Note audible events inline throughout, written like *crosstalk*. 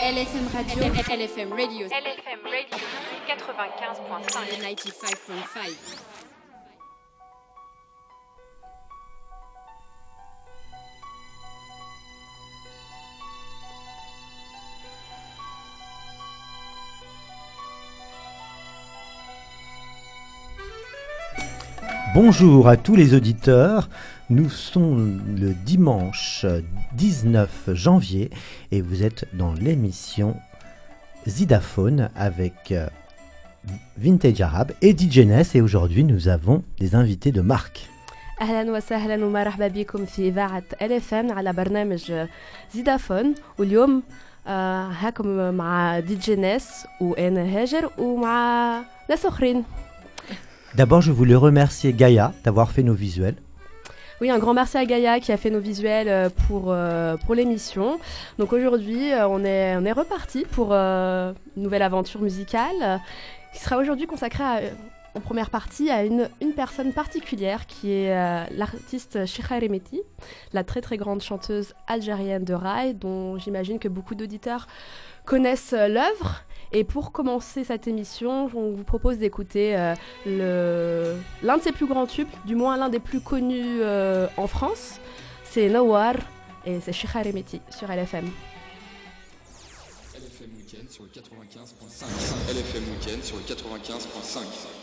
LFM Radio. LFM Radio. LFM Radio 95.5. 95.5. Bonjour à tous les auditeurs. Nous sommes le dimanche 19 janvier et vous êtes dans l'émission Zidaphone avec euh, Vintage Arabe et DJ Ness et aujourd'hui nous avons des invités de marque. اهلا وسهلا ومرحبا بكم في اذاعه ال اف ام على برنامج زيدافون واليوم آه، هاكم مع دي جي ناس وانا هاجر ومع ناس اخرين D'abord, je voulais remercier Gaïa d'avoir fait nos visuels. Oui, un grand merci à Gaïa qui a fait nos visuels euh, pour, euh, pour l'émission. Donc aujourd'hui, euh, on est, on est reparti pour une nouvelle aventure musicale qui sera aujourd'hui consacrée en première partie à une, une personne particulière qui est l'artiste Sheikha Remeti, la très très grande chanteuse algérienne de rail dont j'imagine que beaucoup d'auditeurs connaissent l'œuvre. Et pour commencer cette émission, on vous propose d'écouter euh, l'un de ses plus grands tubes, du moins l'un des plus connus euh, en France. C'est Nawar et c'est Sheikha Remeti sur LFM. LFM Weekend sur le 95.5. LFM Weekend sur le 95.5.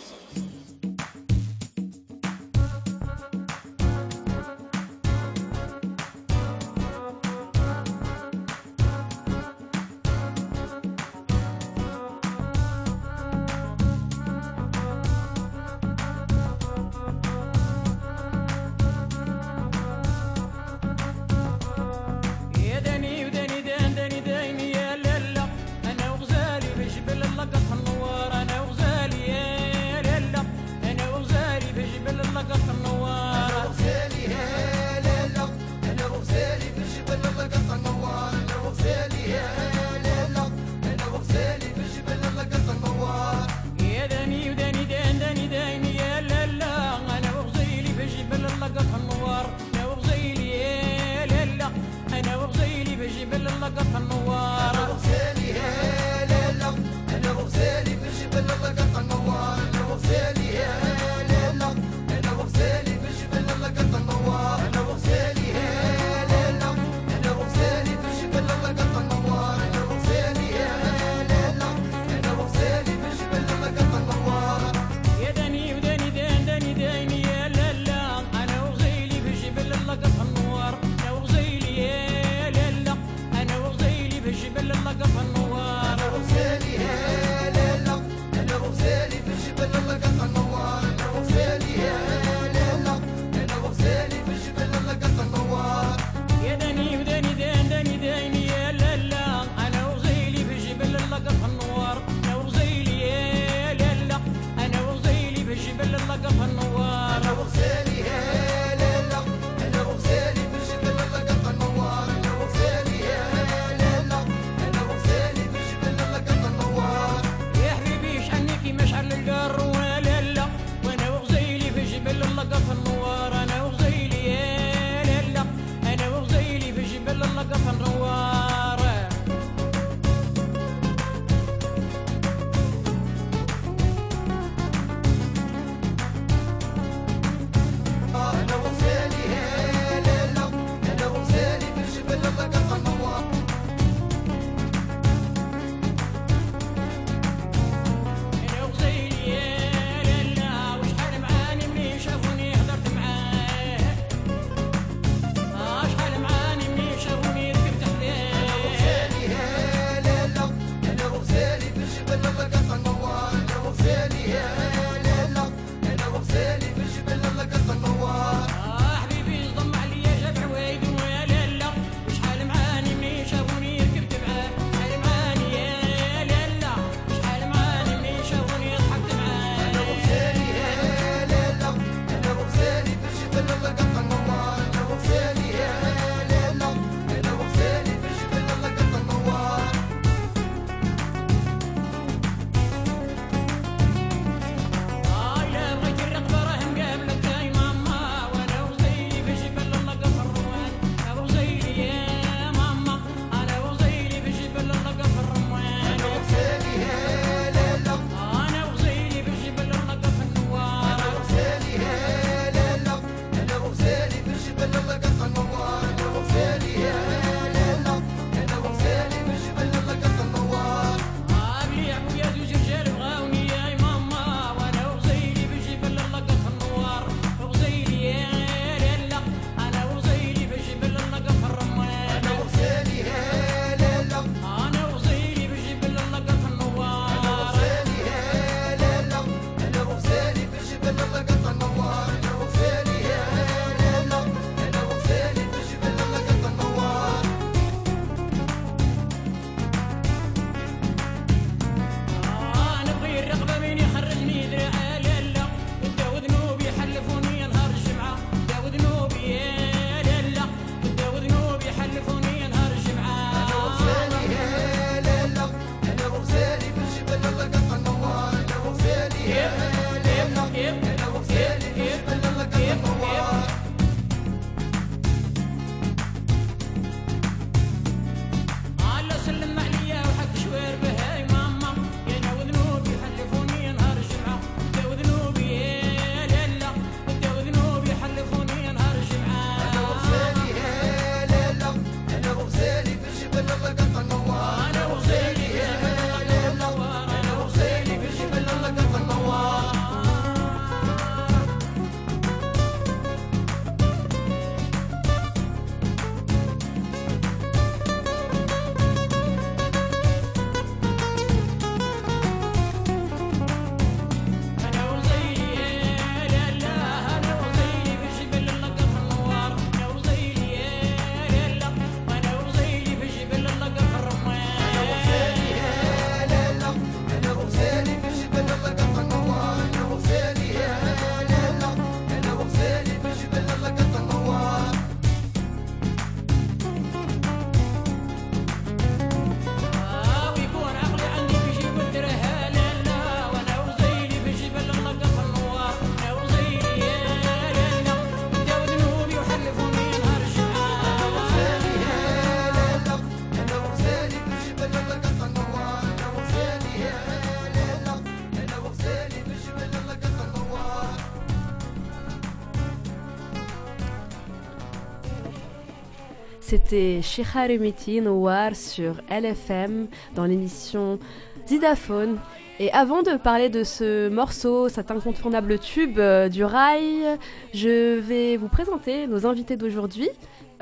C'était Sheikha Remiti Noir sur LFM dans l'émission Zidaphone. Et avant de parler de ce morceau, cet incontournable tube euh, du rail, je vais vous présenter nos invités d'aujourd'hui.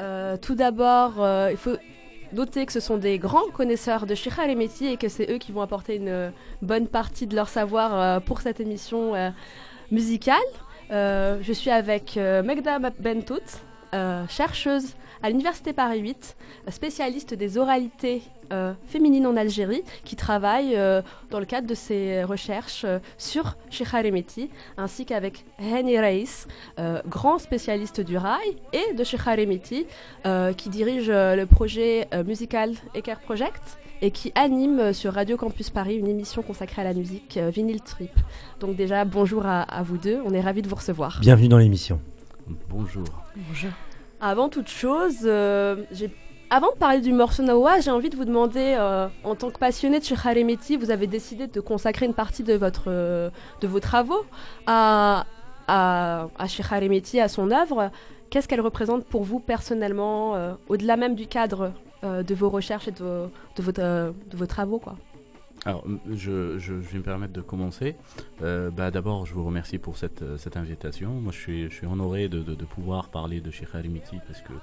Euh, tout d'abord, euh, il faut noter que ce sont des grands connaisseurs de Sheikha Remiti et que c'est eux qui vont apporter une bonne partie de leur savoir pour cette émission musicale. Je suis avec Megda Bentout, chercheuse à l'Université Paris 8, euh, spécialiste des oralités euh, féminines en Algérie, qui travaille euh, dans le cadre de ses recherches euh, sur Sheikha Remeti, ainsi qu'avec Hani Reis, euh, grand spécialiste du rail, et de Sheikha Remeti, euh, qui dirige euh, le projet euh, Musical Eker Project et qui anime euh, sur Radio Campus Paris une émission consacrée à la musique euh, Vinyl Trip. Donc déjà, bonjour à, à vous deux, on est ravis de vous recevoir. Bienvenue dans l'émission. Bonjour. Avant toute chose, euh, avant de parler du morceau Nawa, j'ai envie de vous demander, euh, en tant que passionné de Sheikha Remeti, vous avez décidé de consacrer une partie de, votre, euh, de vos travaux à, à, à Sheikha Remeti, à son œuvre. Qu'est-ce qu'elle représente pour vous personnellement, euh, au-delà même du cadre euh, de vos recherches et de vos, de euh, de vos travaux quoi? Alors, je, vais me permettre de commencer. Euh, bah, D'abord, je vous remercie pour cette, euh, invitation. Moi, je suis, je honoré de, pouvoir parler de Sheikh Harimiti parce que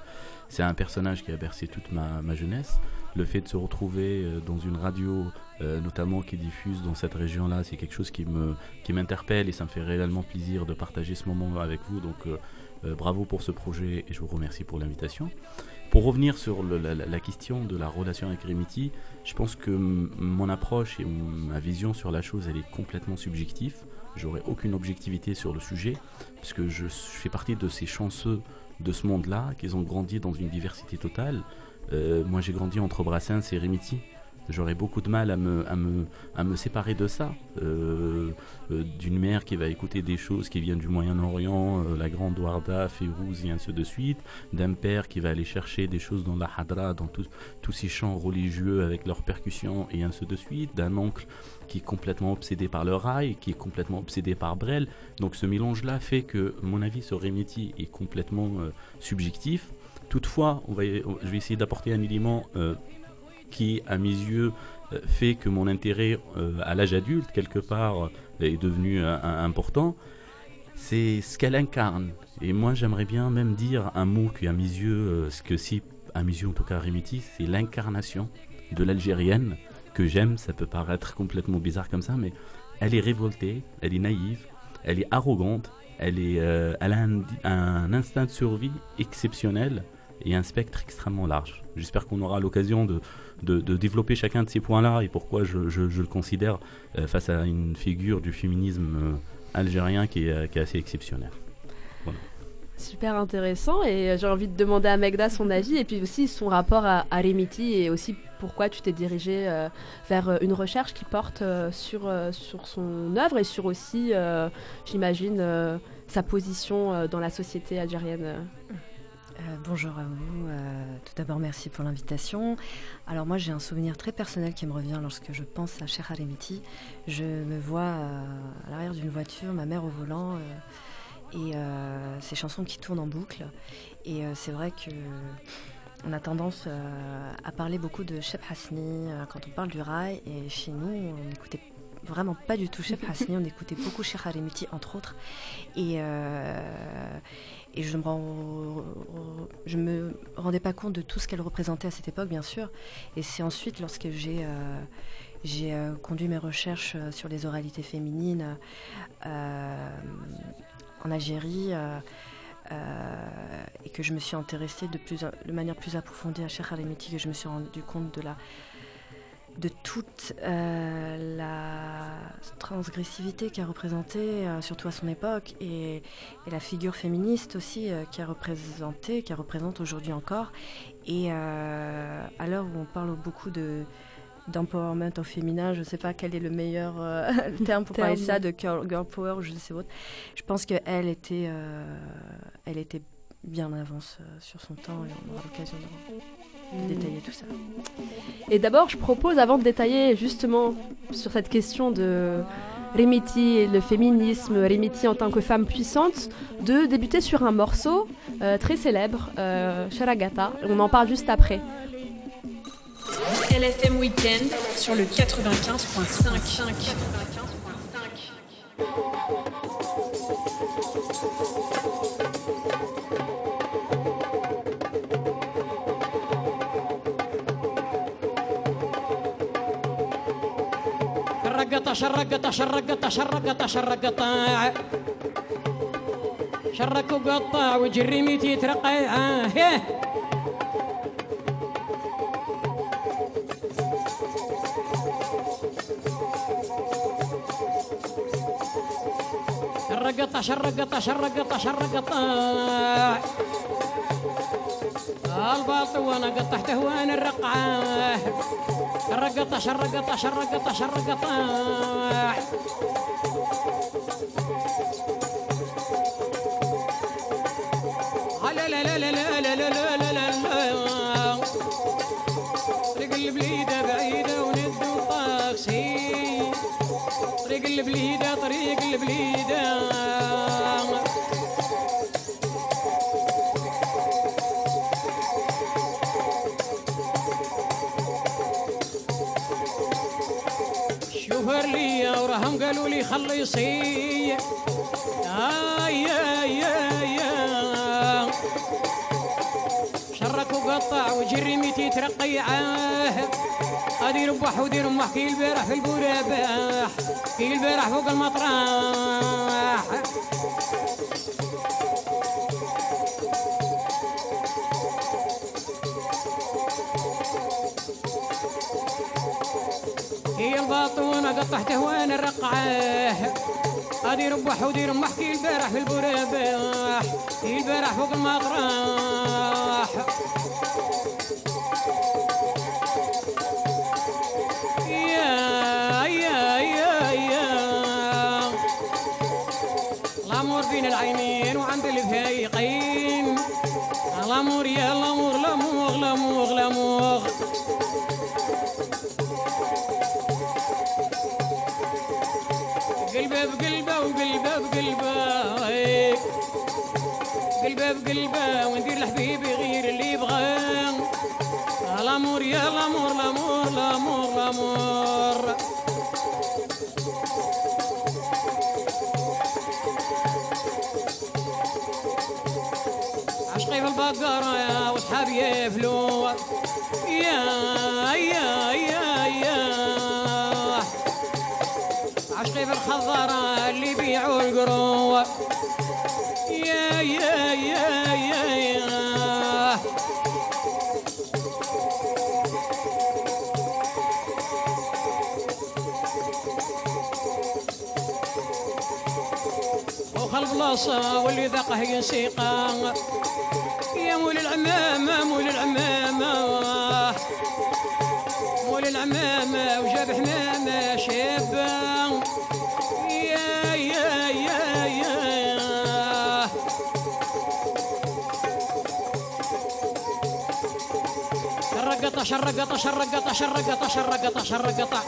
c'est un personnage qui a bercé toute ma, jeunesse. Le fait de se retrouver euh, dans une radio, notamment qui diffuse dans cette région-là, c'est quelque chose qui m'interpelle et ça me fait réellement plaisir de partager ce moment avec vous. Donc, bravo pour ce projet et je vous remercie pour l'invitation. Pour revenir sur la, question de la relation avec Remiti, je pense que mon approche et ma vision sur la chose, elle est complètement subjective. J'aurai aucune objectivité sur le sujet, parce que je, fais partie de ces chanceux de ce monde-là, qui ont grandi dans une diversité totale. Euh, moi, j'ai grandi entre Brassens et Remiti. J'aurais beaucoup de mal à me, séparer de ça. Euh, euh, D'une mère qui va écouter des choses qui viennent du Moyen-Orient, euh, la grande Warda, Férouz et ainsi de suite. D'un père qui va aller chercher des choses dans la Hadra, dans tous ces chants religieux avec leurs percussions et ainsi de suite. D'un oncle qui est complètement obsédé par le rail, qui est complètement obsédé par Brel. Donc ce mélange-là fait que mon avis sur Remiti est complètement subjectif. Toutefois, je vais essayer d'apporter un élément qui, à mes yeux, euh, fait que mon intérêt euh, à l'âge adulte, quelque part, euh, est devenu important. C'est ce qu'elle incarne. Et moi, j'aimerais bien même dire un mot qui, à mes yeux, ce que si, à mes yeux en tout cas, Remiti, c'est l'incarnation de l'algérienne que j'aime. Ça peut paraître complètement bizarre comme ça, mais elle est révoltée, elle est naïve, elle est arrogante, elle, est, elle a un instinct de survie exceptionnel et un spectre extrêmement large. J'espère qu'on aura l'occasion de, de, développer chacun de ces points-là et pourquoi je, le considère euh, face à une figure du féminisme euh, algérien qui est, euh, qui est assez exceptionnel. Super intéressant et j'ai envie de demander à Megda son avis et puis aussi son rapport à, à Remiti et aussi pourquoi tu t'es dirigé vers une recherche qui porte sur, sur son œuvre et sur aussi, j'imagine, sa position dans la société algérienne. Euh, bonjour à vous. Euh, tout d'abord, merci pour l'invitation. Alors moi, j'ai un souvenir très personnel qui me revient lorsque je pense à Cheikh Harimiti. Je me vois euh, à l'arrière d'une voiture, ma mère au volant, et ces chansons qui tournent en boucle. Et c'est vrai que on a tendance à parler beaucoup de Chef Hasni quand on parle du rail. Et chez nous, on n'écoutait vraiment pas du tout Chef Hasni, on écoutait beaucoup Cheikh Harimiti, entre autres. Et, euh, et je me, je me rendais pas compte de tout ce qu'elle représentait à cette époque, bien sûr. Et c'est ensuite, lorsque j'ai euh, euh, conduit mes recherches sur les oralités féminines en Algérie, et que je me suis intéressée de, plus, de manière plus approfondie à Cheikh Halimiti, que je me suis rendu compte de la de toute euh, la transgressivité qu'a représentée, euh, surtout à son époque, et, et la figure féministe aussi euh, qui a représenté, qui représente aujourd'hui encore. Et euh, à l'heure où on parle beaucoup de d'empowerment au féminin, je ne sais pas quel est le meilleur *laughs* terme pour parler ça, de girl, girl power ou je ne sais autre. Je pense qu'elle était, elle était bien en avance sur son temps et on aura l'occasion de, de détailler tout ça. Et d'abord, je propose, avant de détailler justement sur cette question de Remiti et le féminisme, Remiti en tant que femme puissante, de débuter sur un morceau euh, très célèbre, euh, Sharagata. On en parle juste après. LFM Weekend sur le 95.5. قطة شرق قطة شرق قطة شرق قطة شرق قطة شرق وقطة وجري ميتي يترقى. آه هيه شرقطة شرقطة شرقطة شرقطة وأنا قطعته وأنا الرقعة. شرقطة شرقطة شرقطة شرقطة. ميتي ترقيعه ادي ربح ودي رمح كي البارح في البوراباح كي البارح فوق المطرح. هي الباطونة قطعته وأنا الرقعه؟ ادي ربح ودي رمح كي البارح في البوراباح كي البارح فوق المطرح. قلبه بقلبه وندير لحبيبي غير اللي يبغى. الأمور يا الأمور الأمور الأمور الأمور. عشقي في البقرة يا وصحابي يفلو يا يا يا يا. عشقي في الخضرة اللي يبيعوا القرو يا يا. بلاصة واللي ذاقه ينسيقا يا مول العمامة مول العمامة. مول العمامة وجاب حمامة شابة. يا يا يا يا. شرقطة شرقطة شرقطة شرقطة شرقطة شرقطة.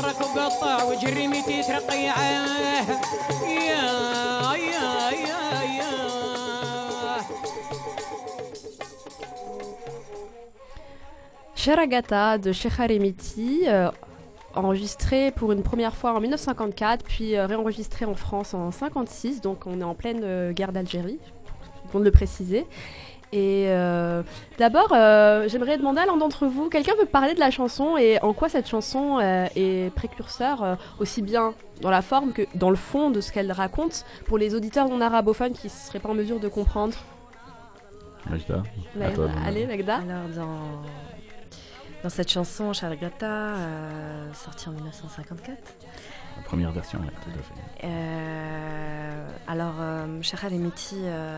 شرك وقطع وجري ميتي ترقيعه يا يا يا يا Sharagata de Sheikh Remiti, euh, enregistré pour une première fois en 1954, puis euh, réenregistré en France en 56, donc on est en pleine euh, guerre d'Algérie, bon de le préciser. Et euh, d'abord, euh, j'aimerais demander à l'un d'entre vous, quelqu'un veut parler de la chanson et en quoi cette chanson euh, est précurseur, euh, aussi bien dans la forme que dans le fond de ce qu'elle raconte, pour les auditeurs non arabophones qui ne seraient pas en mesure de comprendre. À toi de- allez, Magda. Alors, dans, dans cette chanson, Shargata, euh, sortie en 1954, La première version, ouais, tout à fait. euh, alors, euh, Shahar euh,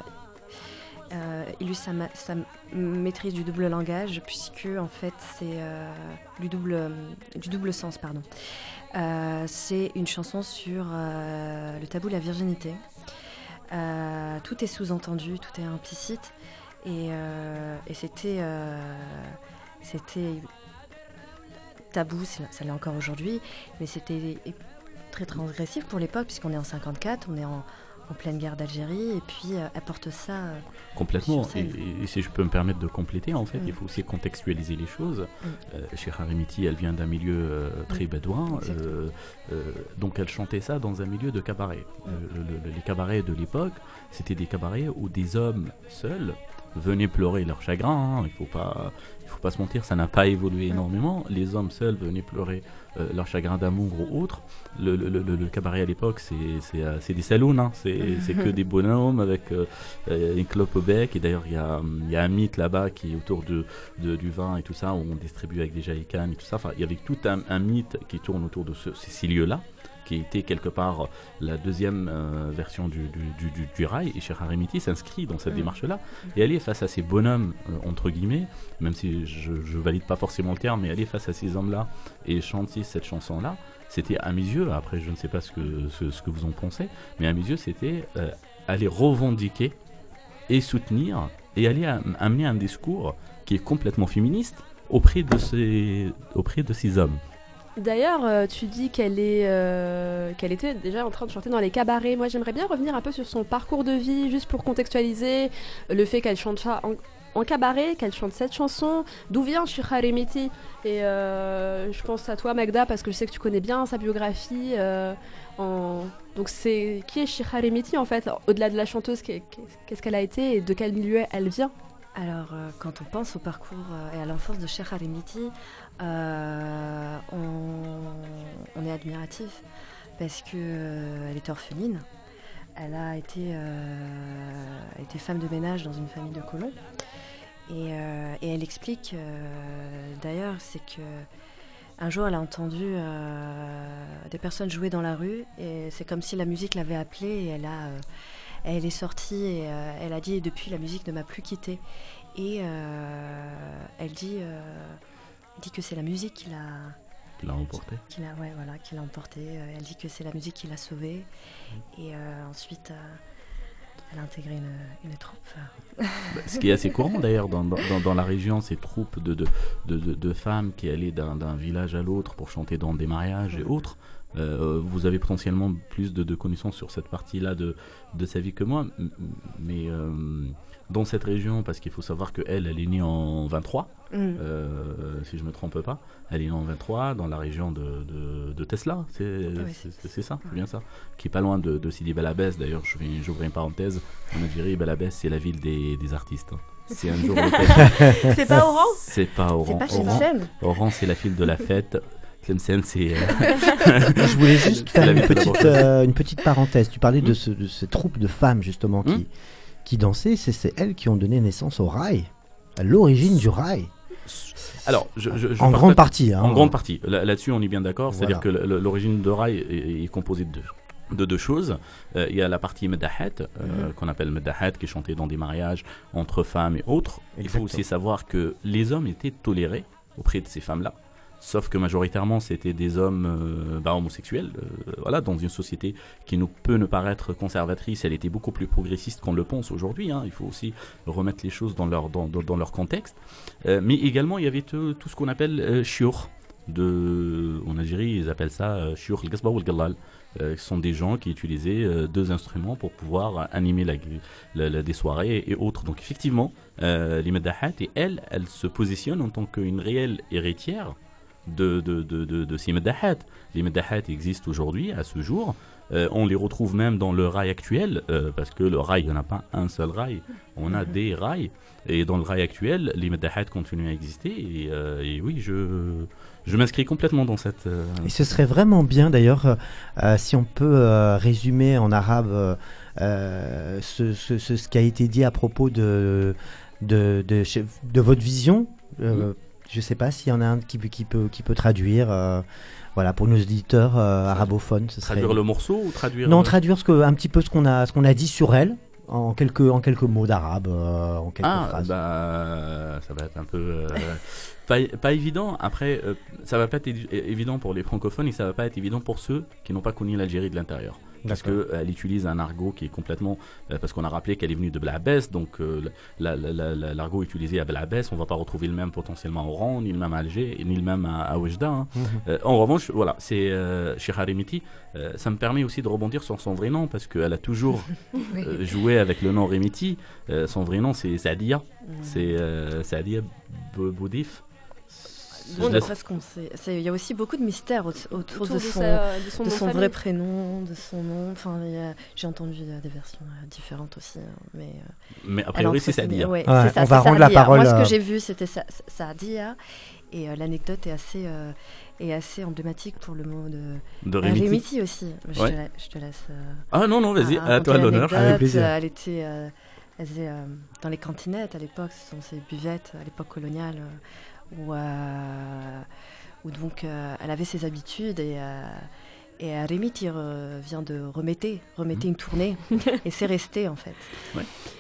euh, illustre sa, ma- sa maîtrise du double langage, puisque en fait, c'est euh, du, double, du double sens. pardon. Euh, c'est une chanson sur euh, le tabou de la virginité. Euh, tout est sous-entendu, tout est implicite. Et, euh, et c'était, euh, tabou, ça l'est encore aujourd'hui, mais c'était très transgressif pour l'époque, puisqu'on est en 54, on est en, en pleine guerre d'Algérie, et puis euh, elle porte ça. euh, Complètement. Et, si je peux me permettre de compléter, en fait, Mm. il faut aussi contextualiser les choses. Mm. Euh, chez Harimiti, elle vient d'un milieu euh, très Mm. bédouin. Donc elle chantait ça dans un milieu de cabaret. Mm. Le- le- les cabarets de l'époque, c'était des cabarets où des hommes seuls venaient pleurer leur chagrin. hein. Il faut pas, il faut pas se mentir, ça n'a pas évolué énormément. Les hommes seuls venaient pleurer euh, leur chagrin d'amour ou autre. Le, le- le- le cabaret à l'époque, c'est euh, des saloons, hein. *laughs* c'est que des bonhommes avec euh, une clope au bec. Et d'ailleurs, il y a, y a un mythe là-bas qui est autour de, de- du vin et tout ça, où on distribue avec des jaïcanes et tout ça. Enfin, il y avait tout un, un mythe qui tourne autour de ce- ces, ces lieux-là, qui était quelque part la deuxième euh, version du, du, du, du- rail. Et Cher Harimiti s'inscrit dans cette Mm. démarche-là. Et elle est face à ces bonhommes, euh, entre guillemets, même si je, je valide pas forcément le terme, mais elle est face à ces hommes-là et chanter cette chanson-là. C'était à mes yeux, après je ne sais pas ce que, ce, ce que vous en pensez, mais à mes yeux c'était euh, aller revendiquer et soutenir et aller am- amener un discours qui est complètement féministe auprès de ces, auprès de ces hommes. D'ailleurs, euh, tu dis qu'elle est, euh, qu'elle était déjà en train de chanter dans les cabarets. Moi, j'aimerais bien revenir un peu sur son parcours de vie, juste pour contextualiser le fait qu'elle chante ça en, cabaret, qu'elle chante cette chanson. D'où vient Shira Remiti Et euh, je pense à toi, Magda, parce que je sais que tu connais bien sa biographie. en... Donc, c'est qui est Shira Remiti en fait Au-delà de la chanteuse, qu'est- qu'est-ce qu'elle a été et de quel milieu elle vient? Alors, quand on pense au parcours et à l'enfance de Harimiti, euh, on, est admiratif parce que euh, est orpheline. Elle a été, euh, femme de ménage dans une famille de colons. Et, elle explique, d'ailleurs, c'est que un jour, elle a entendu des personnes jouer dans la rue et c'est comme si la musique l'avait appelée et elle est sortie et elle a dit depuis la musique ne m'a plus quittée. Et elle dit, elle dit que c'est la musique qui l'a, qui l'a emporté. qui l'a, ouais, voilà, qui l'a emportée. Euh, Elle dit que c'est la musique qui l'a sauvée. Et euh, ensuite, euh, elle a intégré une, une troupe. Bah, Ce qui est assez courant d'ailleurs dans, dans, la région, ces troupes de, de, de, femmes qui allaient d'un d'un village à l'autre pour chanter dans des mariages et autres. Euh, vous avez potentiellement plus de, de connaissances sur cette partie-là de, de sa vie que moi, mais dans cette région, parce qu'il faut savoir qu'elle, elle est née en 23, Mm. euh, si je me trompe pas, elle est née en 23 dans la région de, de, de Tesla, c'est c'est- c'est- c'est ça, c'est bien ça, qui est pas loin de, de Sidi Bel Abbès. D'ailleurs, je vais- j'ouvre une parenthèse, en Algérie, Bel Abbès, c'est la ville des, des artistes. hein. C'est un jour *laughs* C'est pas Oran? C'est pas Oran. pas chez Oran, Oran, c'est la ville de la fête. Tlemcen, c'est. euh, *laughs* Je voulais juste C'est la faire une ville de la petite, euh, une petite parenthèse. Tu parlais de, Hmm. ce, de ces troupes de femmes justement qui, Hmm. Qui dansaient. C'est elles qui ont donné naissance au rail, à l'origine du rail. Alors, je, je- je en grande partie. hein. En grande partie. Là- Là-dessus, on est bien d'accord. C'est-à-dire que l'origine de rail est, est composée de deux, de deux choses. Euh, il y a la partie Medahat, euh, Mhm. qu'on appelle Medahat, qui est chantée dans des mariages entre femmes et autres. Il faut aussi savoir que les hommes étaient tolérés auprès de ces femmes-là. Sauf que majoritairement, c'était des hommes euh, bah, homosexuels. euh, voilà, dans une société qui nous peut ne paraître conservatrice, elle était beaucoup plus progressiste qu'on le pense aujourd'hui. hein. Il faut aussi remettre les choses dans leur, dans, dans- leur contexte. Euh, mais également, il y avait tout, ce qu'on appelle shiur. En Algérie, ils appellent ça shiur al-Gasba ou al-Gallal. Ce sont des gens qui utilisaient deux instruments pour pouvoir animer des soirées et autres. Donc effectivement, euh, les Medahat, et elles, elles se positionnent en tant qu'une réelle héritière de, de, de, de, ces Medahat. Les Medahat existent aujourd'hui, à ce jour. Euh, on les retrouve même dans le rail actuel, euh, parce que le rail, il n'y en a pas un seul rail, on a des rails. Et dans le rail actuel, les Medahat continuent à exister. Et, euh, et oui, je, je m'inscris complètement dans cette. Et ce serait vraiment bien d'ailleurs si on peut résumer en arabe ce, ce- ce- ce qui a été dit à propos de, de, de, de votre vision. Euh, Je ne sais pas s'il y en a un qui, peut- qui, peut, qui peut traduire. euh, voilà, pour nos auditeurs euh, arabophones, ce serait. traduire le morceau ou traduire. Non, euh, traduire ce que, un petit peu ce qu'on a, ce qu'on a dit sur elle en quelques, en quelques mots d'arabe, euh, en quelques Ah, phrases. bah, ça va être un peu. euh, pas, pas évident. Après, euh, ça va pas être évi- évident pour les francophones et ça va pas être évident pour ceux qui n'ont pas connu l'Algérie de l'intérieur. parce que elle utilise un argot qui est complètement euh, parce qu'on a rappelé qu'elle est venue de Blabès, donc euh, la- la- la- la- l'argot utilisé à Blabès, on va pas retrouver le même potentiellement à Oran, ni le même à Alger, ni le même à, à Oujda. hein. Mhm. Euh, en revanche, voilà, c'est chez Harimiti, ça me permet aussi de rebondir sur son vrai nom parce qu'elle a toujours *laughs* Oui. joué avec le nom Remiti. Son vrai nom, c'est Sadia. C'est Sadia Bou- Boudif. Bon, Je laisse- presque on sait- Il y a aussi beaucoup de mystères au- autour, Autour de de son, sa- de son de nom de son vrai prénom, de son nom. Enfin, il y a- j'ai entendu euh, des versions euh, différentes aussi. hein, mais, euh, Mais a priori, c'est Sadia. ouais, Ouais, c'est ça, on va rendre la parole, Moi, ce que j'ai vu, c'était Sa- Sa- Sadia. Et euh, l'anecdote est assez, euh, est assez emblématique pour le mot de, De Remiti. Remiti aussi. Je, Ouais. te, la- je te laisse. euh, Ah non, non, vas-y, à toi l'honneur. l'anecdote. Avec plaisir. Elle était, euh, elle faisait, euh, dans les cantinettes à l'époque, ce sont ces buvettes à l'époque coloniale, euh, où, euh, où donc euh, elle avait ses habitudes et. euh, et Remiti euh, vient de remettre, remettre Mhm. une tournée, *laughs* et c'est resté en fait.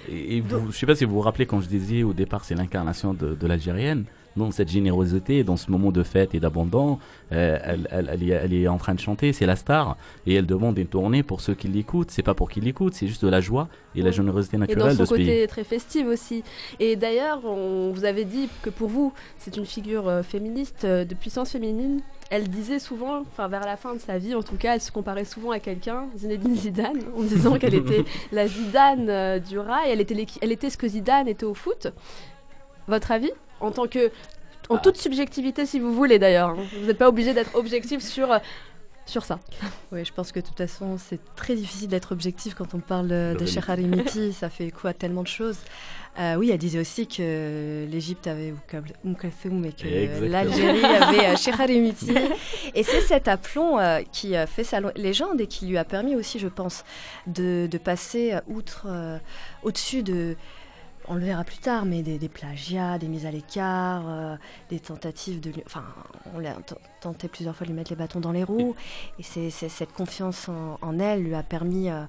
Et, et vous, je sais pas si vous vous rappelez quand je disais au départ c'est l'incarnation de, de l'Algérienne. Dans cette générosité, dans ce moment de fête et d'abondant, euh, elle, elle- elle est, elle est en train de chanter, c'est la star, et elle demande une tournée pour ceux qui l'écoutent. C'est pas pour qu'ils l'écoutent, c'est juste de la joie et la générosité Et dans naturelle son de ce pays. côté très festif aussi. Et d'ailleurs, on vous avait dit que pour vous, c'est une figure euh, féministe, euh, de puissance féminine. Elle disait souvent, enfin vers la fin de sa vie en tout cas, elle se comparait souvent à quelqu'un, Zinedine Zidane, *laughs* en disant qu'elle était *laughs* la Zidane du rail, elle était, elle était ce que Zidane était au foot. Votre avis? En tant que. En Ah. toute subjectivité, si vous voulez d'ailleurs. hein. Vous n'êtes pas obligé d'être objectif sur, euh, sur ça. Oui, je pense que de toute façon, c'est très difficile d'être objectif quand on parle euh, De de Remiti. Cheikh Harimiti. ça fait écho à tellement de choses. Euh, oui, elle disait aussi que l'Égypte avait Oum Kalthoum et que l'Algérie avait Cheikh Harimiti. *laughs* Et c'est cet aplomb euh, qui a fait sa légende et qui lui a permis aussi, je pense, de, de passer outre, euh, au-dessus de. On le verra plus tard, mais des, des plagiats, des mises à l'écart, euh, des tentatives de. lui- Enfin, on l'a tenté plusieurs fois de lui mettre les bâtons dans les roues. Et c'est cette confiance en, en elle lui a permis euh,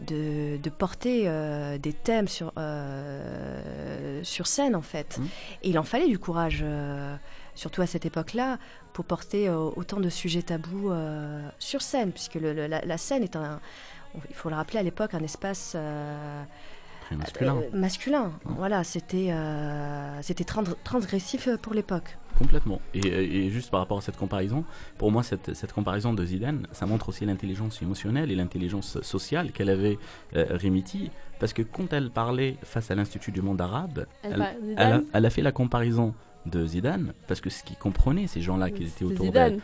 de, de porter euh, des thèmes sur, sur scène, en fait. Mhm. Et il en fallait du courage, surtout à cette époque-là, pour porter autant de sujets tabous sur scène, puisque le- le- la, la scène est un. Il faut le rappeler à l'époque, un espace Très masculin. euh, masculin. Voilà, c'était euh, c'était trans- transgressif pour l'époque. Complètement. Et, et juste par rapport à cette comparaison, pour moi, cette, cette comparaison de Zidane, ça montre aussi l'intelligence émotionnelle et l'intelligence sociale qu'elle avait, euh, Remiti, parce que quand elle parlait face à l'Institut du monde arabe, Elle elle, par- elle a, Zidane elle a fait la comparaison de Zidane, parce que ce qu'ils comprenaient, ces gens-là qui étaient autour d'elle.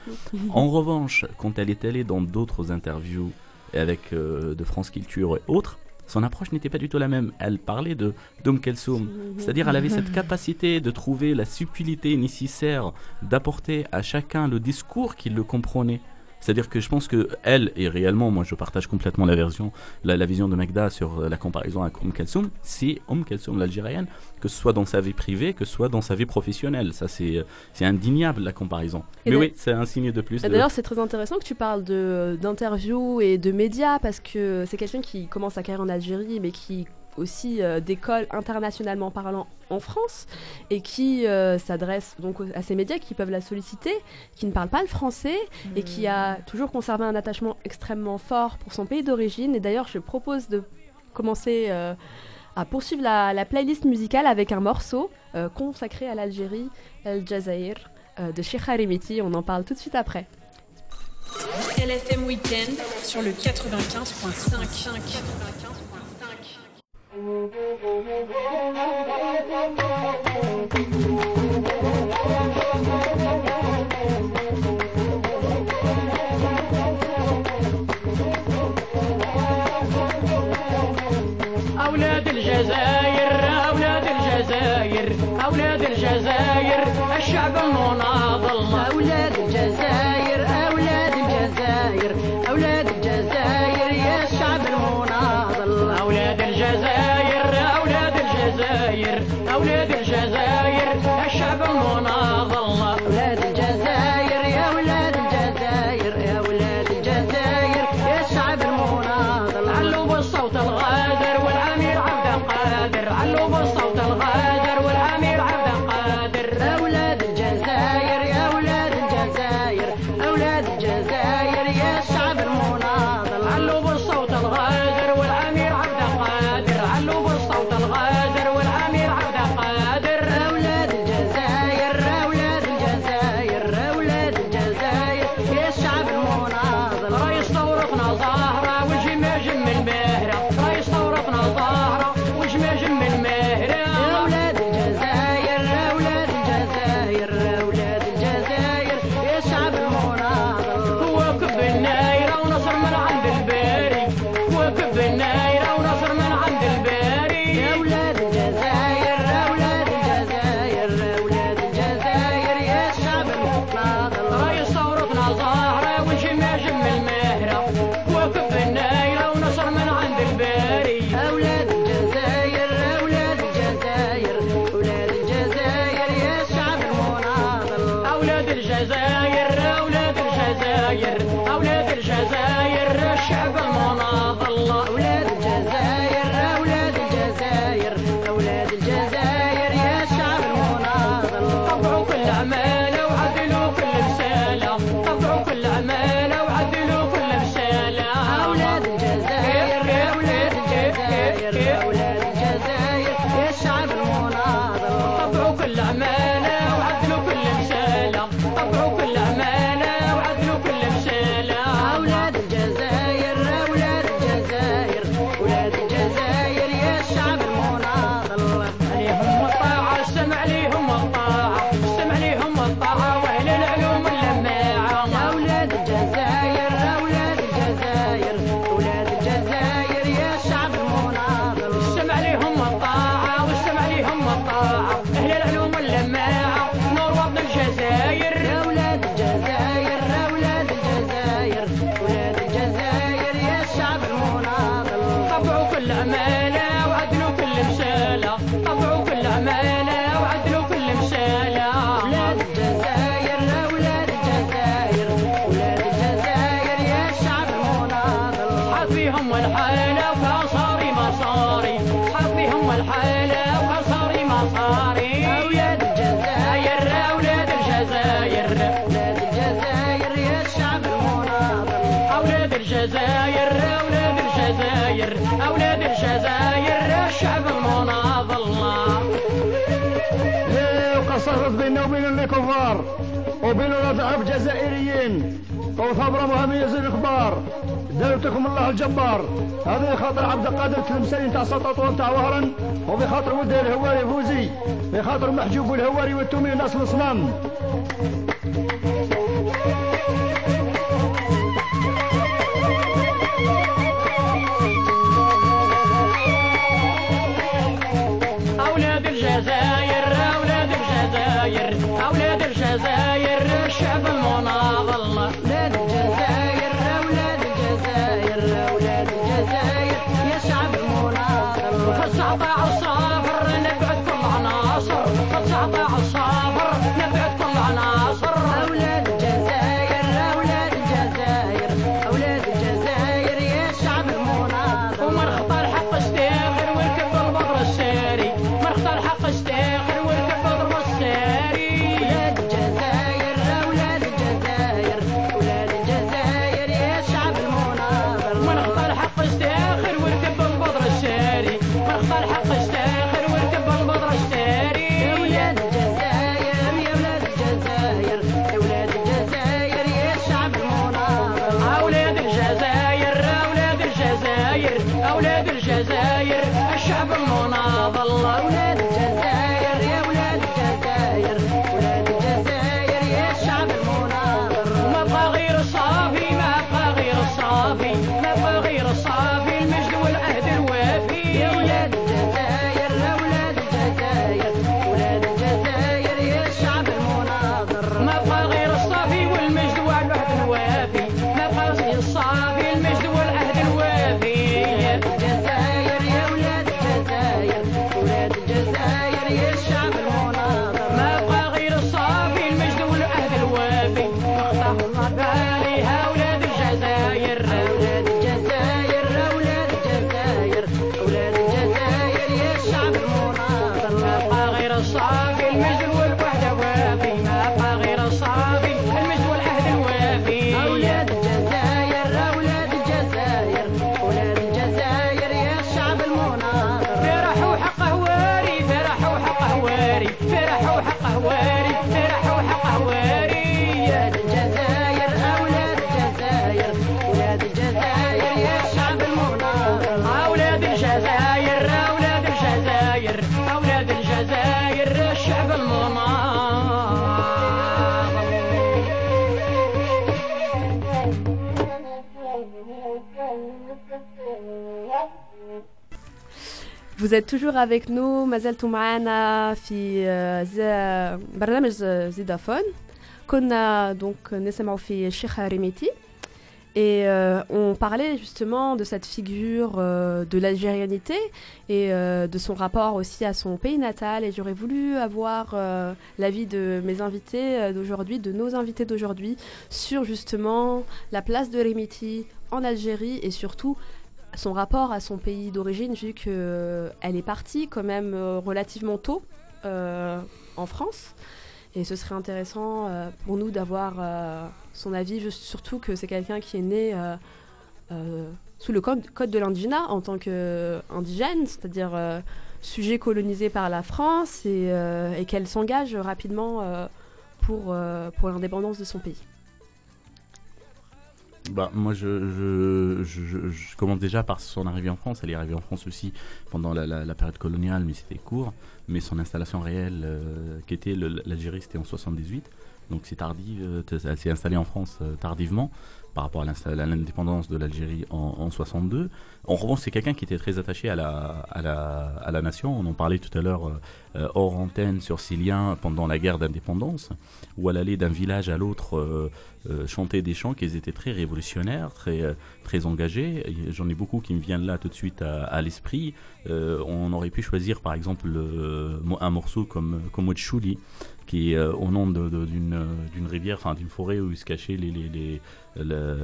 En revanche, quand elle est allée dans d'autres interviews avec euh, de France Culture et autres, son approche n'était pas du tout la même. Elle parlait de d'Oum Kelsoum, c'est-à-dire, elle avait cette capacité de trouver la subtilité nécessaire d'apporter à chacun le discours qui le comprenait. C'est-à-dire que je pense que elle et réellement, moi je partage complètement la version, la, la vision de Megda sur euh, la comparaison avec Oum Kelsoum. C'est Oum Kelsoum l'Algérienne, que ce soit dans sa vie privée, que ce soit dans sa vie professionnelle. Ça c'est euh, indéniable la comparaison. Et Mais oui, c'est un signe de plus. De- D'ailleurs, c'est très intéressant que tu parles d'interviews et de médias parce que c'est quelqu'un qui commence sa carrière en Algérie, mais qui aussi euh, d'école internationalement parlant en France et qui euh, s'adresse donc à ces médias qui peuvent la solliciter, qui ne parle pas le français et qui a toujours conservé un attachement extrêmement fort pour son pays d'origine. Et d'ailleurs, je propose de commencer euh, à poursuivre la, la playlist musicale avec un morceau euh, consacré à l'Algérie, El Jazair, euh, de Sheikh Harimiti. On en parle tout de suite après. LFM Weekend sur le 95.5. أولاد الجزائر أولاد الجزائر أولاد الجزائر الشعب المناضل أولاد الجزائر. الكفار وبين ضعاف جزائريين. وثمرة مهميز الكبار دارتكم الله الجبار. هذا خاطر عبد القادر التلمساني تاع سطاطون تاع وهران وبخاطر ولد الهواري فوزي بخاطر محجوب الهواري والتومي ناس الصمام Vous êtes toujours avec nous, مازال معنا في برنامج زيدافون كنا دونك نسمعوا في الشيخ Et euh, on parlait justement de cette figure euh, de l'algérianité et euh, de son rapport aussi à son pays natal. Et j'aurais voulu avoir l'avis de mes invités d'aujourd'hui, de nos invités d'aujourd'hui, sur justement la place de Remiti en Algérie et surtout son rapport à son pays d'origine, vu qu'elle est partie quand même euh, relativement tôt euh, en France. Et ce serait intéressant euh, pour nous d'avoir euh, son avis, surtout que c'est quelqu'un qui est né euh, euh, sous le code, de l'indigénat en tant qu'indigène, c'est-à-dire euh, sujet colonisé par la France, et, euh, qu'elle s'engage rapidement euh, euh, pour l'indépendance de son pays. Bah, moi, je, je, je, je- commence déjà par son arrivée en France. Elle est arrivée en France aussi pendant la, période coloniale, mais c'était court. Mais son installation réelle, euh, qui était l'Algérie, c'était en 78. Donc c'est tardif. euh, elle s'est installée en France euh, tardivement par rapport à l'indépendance de l'Algérie en, en 62. En revanche, c'est quelqu'un qui était très attaché à la, nation. On en parlait tout à l'heure euh, hors antenne sur ses liens pendant la guerre d'indépendance, où elle allait d'un village à l'autre euh, euh, chanter des chants qui étaient très révolutionnaires, très, engagés. J'en ai beaucoup qui me viennent là tout de suite à, l'esprit. On aurait pu choisir par exemple le- un morceau comme, comme qui est euh, au nom d'une euh, d'une rivière, enfin d'une forêt où se cachaient les, les, les, le-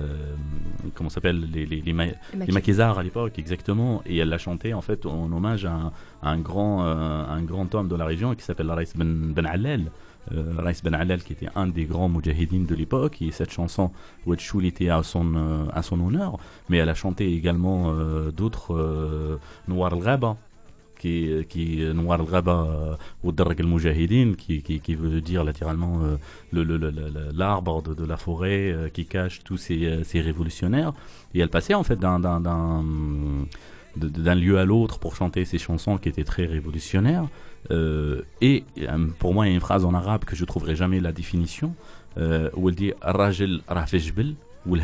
comment s'appelle les, les, les, ma- les maquisards à l'époque, exactement. Et elle l'a chanté en fait en hommage à un, à un grand, euh, un grand homme de la région qui s'appelle Rais Ben, ben Allel. Euh, Rais Ben Allel qui était un des grands moudjahidines de l'époque. Et cette chanson, Ouachchoul était à son, euh, à son honneur. Mais elle a chanté également euh, d'autres, euh, Noir al-Ghaba qui qui Noir al-Ghaba euh, ou Darg al-Mujahidin, qui, qui, veut dire littéralement euh, l'arbre de, la forêt euh, qui cache tous ces, euh, ces révolutionnaires. Et elle passait en fait d'un, lieu à l'autre pour chanter ces chansons qui étaient très révolutionnaires. Euh, et euh, pour moi, il y a une phrase en arabe que je trouverai jamais la définition, euh, où elle dit Rajel rafejbel ou.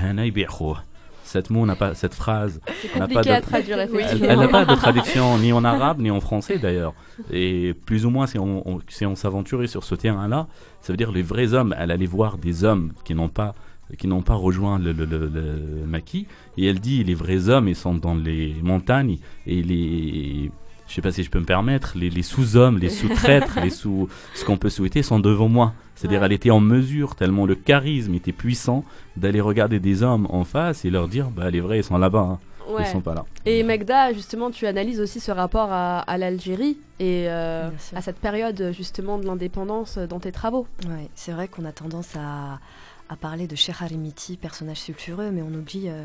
Cette mot n'a pas, cette phrase n'a pas de, à traduire, elle- effectivement. elle n'a pas de traduction ni en arabe ni en français d'ailleurs. Et plus ou moins, si on, on- si on s'aventurait sur ce terrain-là, ça veut dire les vrais hommes. Elle allait voir des hommes qui n'ont pas qui n'ont pas rejoint le, le- le- le maquis et elle dit les vrais hommes ils sont dans les montagnes et les je sais pas si je peux me permettre les, les sous-hommes les sous-traîtres les sous ce qu'on peut souhaiter sont devant moi c'est-à-dire Ouais. elle était en mesure tellement le charisme était puissant d'aller regarder des hommes en face et leur dire bah les vrais ils sont là-bas hein. Ouais. ils sont pas là Et Magda, justement, tu analyses aussi ce rapport à, à l'Algérie et euh, à cette période justement de l'indépendance dans tes travaux. Ouais, c'est vrai qu'on a tendance à, à parler de Cheikh Harimiti, personnage sulfureux, mais on oublie euh,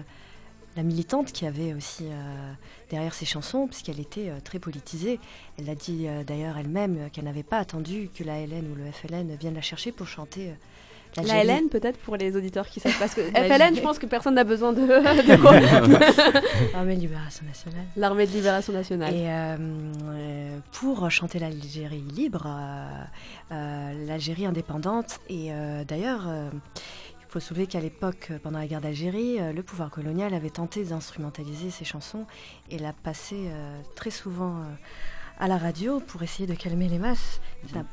la militante qui avait aussi euh, derrière ses chansons, puisqu'elle était euh, très politisée. Elle a dit euh, d'ailleurs elle-même qu'elle n'avait pas attendu que la LN ou le FLN viennent la chercher pour chanter. La. LN, peut-être pour les auditeurs qui savent, parce que *laughs* La FLN, je pense que personne n'a besoin de, *laughs* de quoi. *laughs* Armée de Libération Nationale. L'armée de libération nationale. Et pour chanter l'Algérie libre, l'Algérie indépendante, et d'ailleurs, il faut soulever qu'à l'époque, euh, pendant la guerre d'Algérie, euh, le pouvoir colonial avait tenté d'instrumentaliser ces chansons et l'a passé euh, très souvent à la radio pour essayer de calmer les masses. Ça n'a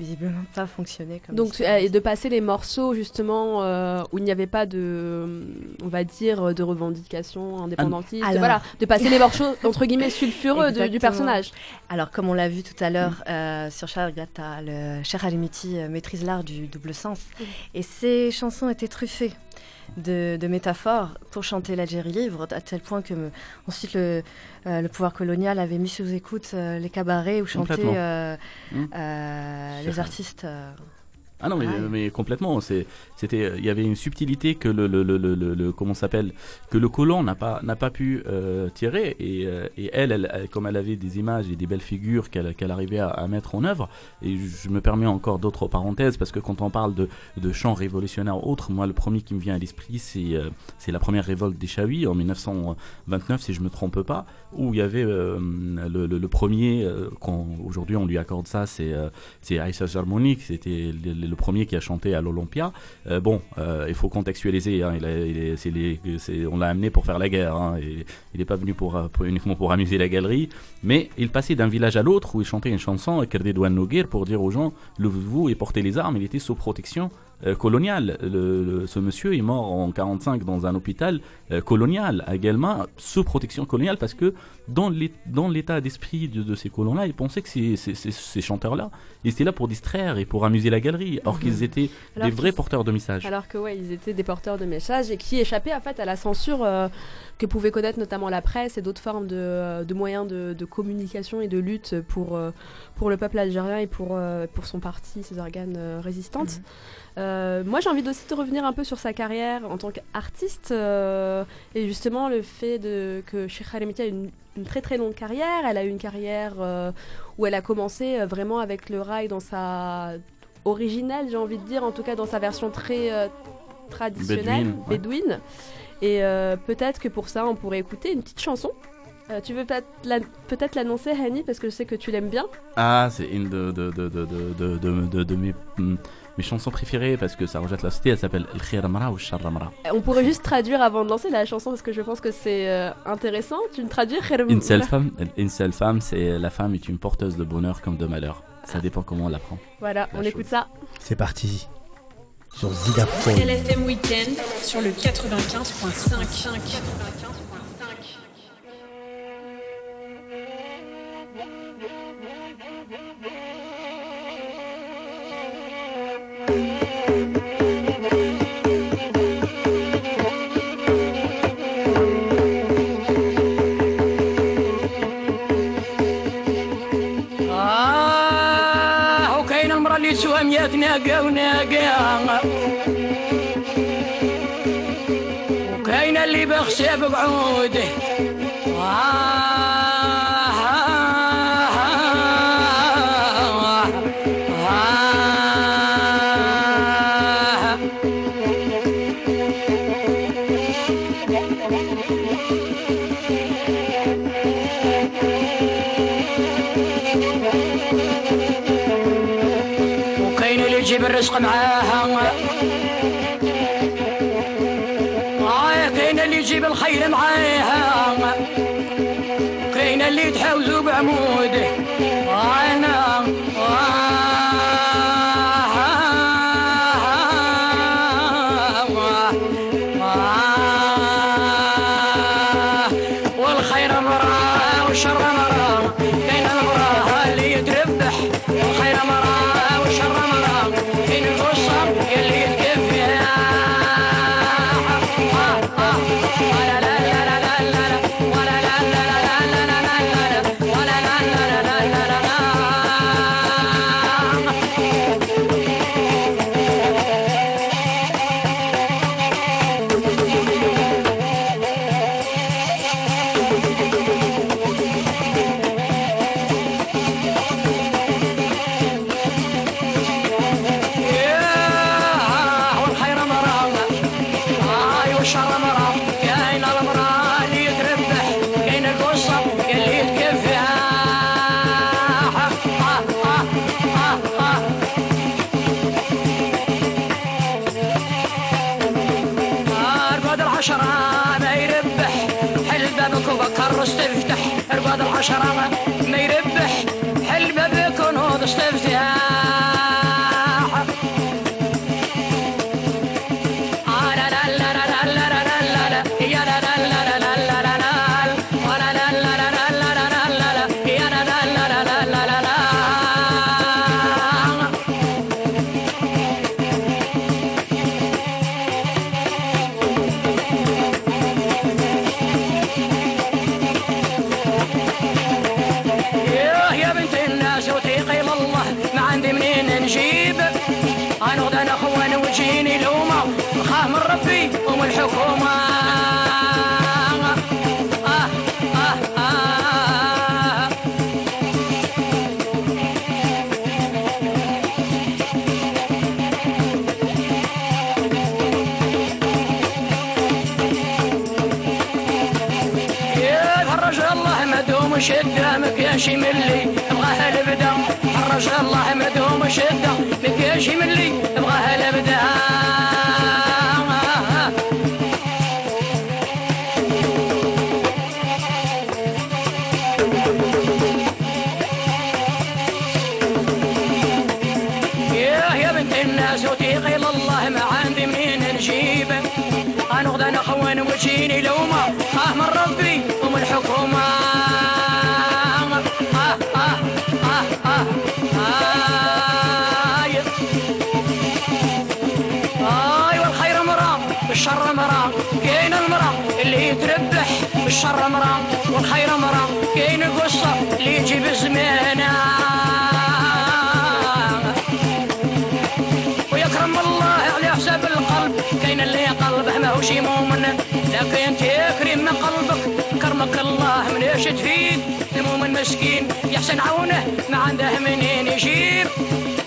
visiblement pas fonctionné comme Donc, ça. euh, et de passer les morceaux justement euh, où il n'y avait pas de, on va dire, de revendication indépendantiste. Alors- voilà, de passer les morceaux entre guillemets sulfureux de- du personnage. Alors, comme on l'a vu tout à l'heure euh, sur Charles Gata, le cher Alimiti euh, maîtrise l'art du double sens. Et ses chansons étaient truffées de, de métaphores pour chanter l'Algérie libre, à tel point que me- ensuite le, euh, le pouvoir colonial avait mis sous écoute euh, les cabarets où chantaient euh, Mm. euh, les artistes. Ah non, mais, Ouais. mais complètement. C'était, il y avait une subtilité que le, le, le, le, le- le- comment s'appelle, que le colon n'a pas, n'a pas pu euh, tirer. Et, euh, et elle, elle, elle, comme elle avait des images et des belles figures qu'elle, qu'elle arrivait à, à mettre en œuvre. Et je me permets encore d'autres parenthèses parce que quand on parle de, de chants révolutionnaires autres, moi le premier qui me vient à l'esprit, c'est, euh, c'est la première révolte des Chaouis en 1929, si je me trompe pas, où il y avait euh, le, le, le premier, euh, qu'on- aujourd'hui on lui accorde ça, c'est, euh, c'est Aïssa Jarmonique, c'était le, le- premier qui a chanté à l'Olympia. Euh, bon, euh, il faut contextualiser, hein, on l'a amené pour faire la guerre, hein, il n'est pas venu pour, uniquement pour amuser la galerie, mais il passait d'un village à l'autre où il chantait une chanson, Kerdé Douane Noguer, pour dire aux gens, levez-vous et portez les armes, il était sous protection euh, colonial. Le- le- ce monsieur est mort en 45 dans un hôpital euh, colonial, également sous protection coloniale, parce que dans l'é- dans l'état d'esprit de, de ces colons-là, ils pensaient que ces, ces- ces- ces chanteurs-là, ils étaient là pour distraire et pour amuser la galerie, or qu'ils étaient Alors des vrais porteurs de messages. Alors que ouais, ils étaient des porteurs de messages et qui échappaient en fait à la censure euh, que pouvait connaître notamment la presse et d'autres formes de, euh, de moyens de, de communication et de lutte pour, euh, pour le peuple algérien et pour, euh, pour son parti, ses organes résistantes. Euh, moi, j'ai envie aussi de revenir un peu sur sa carrière en tant qu'artiste euh, et justement le fait de, que Cheikh Halemiti a une, une très très longue carrière. Elle a eu une carrière euh, où elle a commencé euh, vraiment avec le rail dans sa originelle, j'ai envie de dire, en tout cas dans sa version très euh, traditionnelle, Bédouine, ouais. bédouine. Et euh, peut-être que pour ça, on pourrait écouter une petite chanson. Euh, tu veux peut-être la- peut-être l'annoncer, Hani, parce que je sais que tu l'aimes bien. Ah, c'est une de, de, de, de, de, de, de- de- de mes, mm, mes chansons préférées parce que ça rejette la société. Elle s'appelle El Khir Amra ou Shar Amra. Euh, On pourrait juste traduire avant de lancer la chanson parce que je pense que c'est euh, intéressant. Tu me traduis Une seule femme, une seule femme, c'est la femme est une porteuse de bonheur comme de malheur. Ça dépend comment on la prend. Voilà, on écoute ça. C'est parti. Sur Zidaphone. LFM Weekend sur le 95.5. وناقا وكاين اللي بخشى بقعوده اللي يجيب نقاشي ملي بغاها البدا حرج الله مدهم شده نقاشي ملي مسكين. يحسن عونه ما عنده منين يجيب.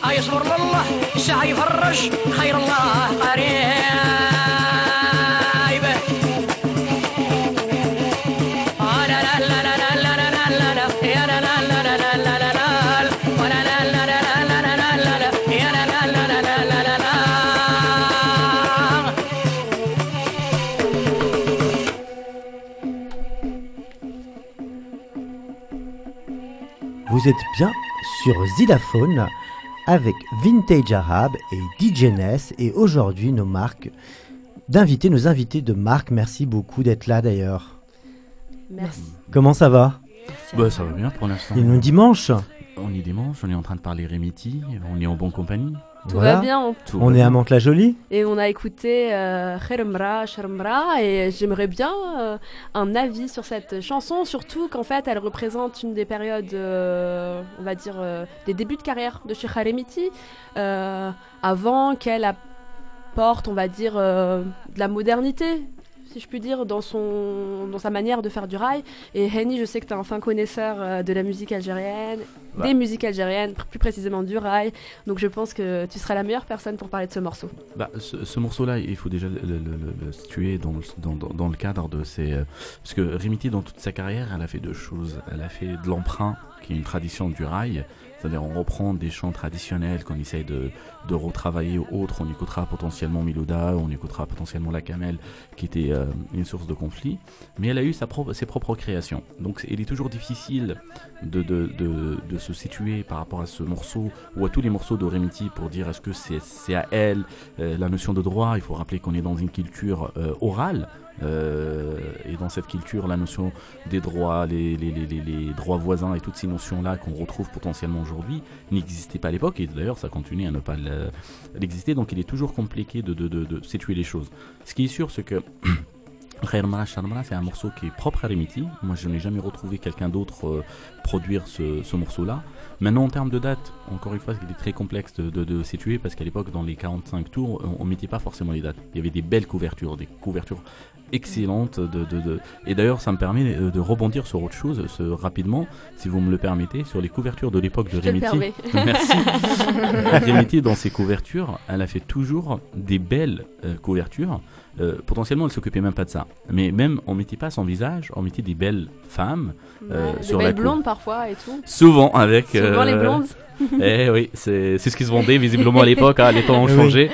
آه يصبر لله الساعة يفرج خير الله قريب sur Zidaphone avec Vintage Arabe et DJ Ness et aujourd'hui nos marques d'invités, nos invités de marque. Merci beaucoup d'être là d'ailleurs. Merci. Comment ça va? Bah, ça va bien pour l'instant. Et nous dimanche On est dimanche, on est en train de parler Remiti, on est en bonne compagnie. Tout Voilà. va bien. on- Tout On va est à. Mantes-la-Jolie Et on a écouté euh, Khermra, Shermra, et j'aimerais bien euh, un avis sur cette chanson, surtout qu'en fait elle représente une des périodes, euh, on va dire, euh, des débuts de carrière de Sheikh Haremiti, euh, avant qu'elle apporte, on va dire, euh, de la modernité, si je puis dire, dans, son, dans sa manière de faire du rail. Et Henny, je sais que tu es un fin connaisseur euh, de la musique algérienne, Ouais. des musiques algériennes, plus précisément du rail, donc je pense que tu seras la meilleure personne pour parler de ce morceau. Bah, ce, ce morceau-là, il faut déjà le, le- le- le situer dans, le- dans, dans- le cadre de ses. euh, parce que Remiti, dans toute sa carrière, elle a fait deux choses. Elle a fait de l'emprunt, qui est une tradition du rail. C'est-à-dire, on reprend des chants traditionnels qu'on essaye de, de retravailler autres. On écoutera potentiellement Milouda, on écoutera potentiellement La Camel, qui était euh, une source de conflit. Mais elle a eu ses propres créations. Donc, il est toujours difficile de, se situer par rapport à ce morceau ou à tous les morceaux de Remiti pour dire est-ce que c'est à elle euh, la notion de droit. Il faut rappeler qu'on est dans une culture euh, orale. et dans cette culture, la notion des droits, les droits voisins et toutes ces notions-là qu'on retrouve potentiellement aujourd'hui n'existaient pas à l'époque. Et d'ailleurs, ça continue à ne pas le- l'exister. Donc il est toujours compliqué de, situer les choses. Ce qui est sûr, c'est que *clears throat* Khair c'est un morceau qui est propre à Remiti. Moi, je n'ai jamais retrouvé quelqu'un d'autre euh, produire ce, ce morceau-là. Maintenant, en termes de date, encore une fois, il est très complexe de, de, de situer parce qu'à l'époque, dans les 45 tours, on ne mettait pas forcément les dates. Il y avait des belles couvertures, des couvertures excellentes. De, de, Et d'ailleurs, ça me permet euh, de rebondir sur autre chose ce- rapidement, si vous me le permettez, sur les couvertures de l'époque de Remiti. *laughs* Merci. Remiti, dans ses couvertures, elle a fait toujours des belles euh, couvertures. Euh, potentiellement, elle s'occupait même pas de ça. Mais même, on mettait pas son visage, on mettait des belles femmes euh, Ouais, des sur la belles cou- blondes parfois et tout. Souvent avec. Souvent les euh, blondes. *laughs* eh oui, c'est c'est ce qui se vendait visiblement à l'époque, hein, les temps ont *laughs* Oui. changé.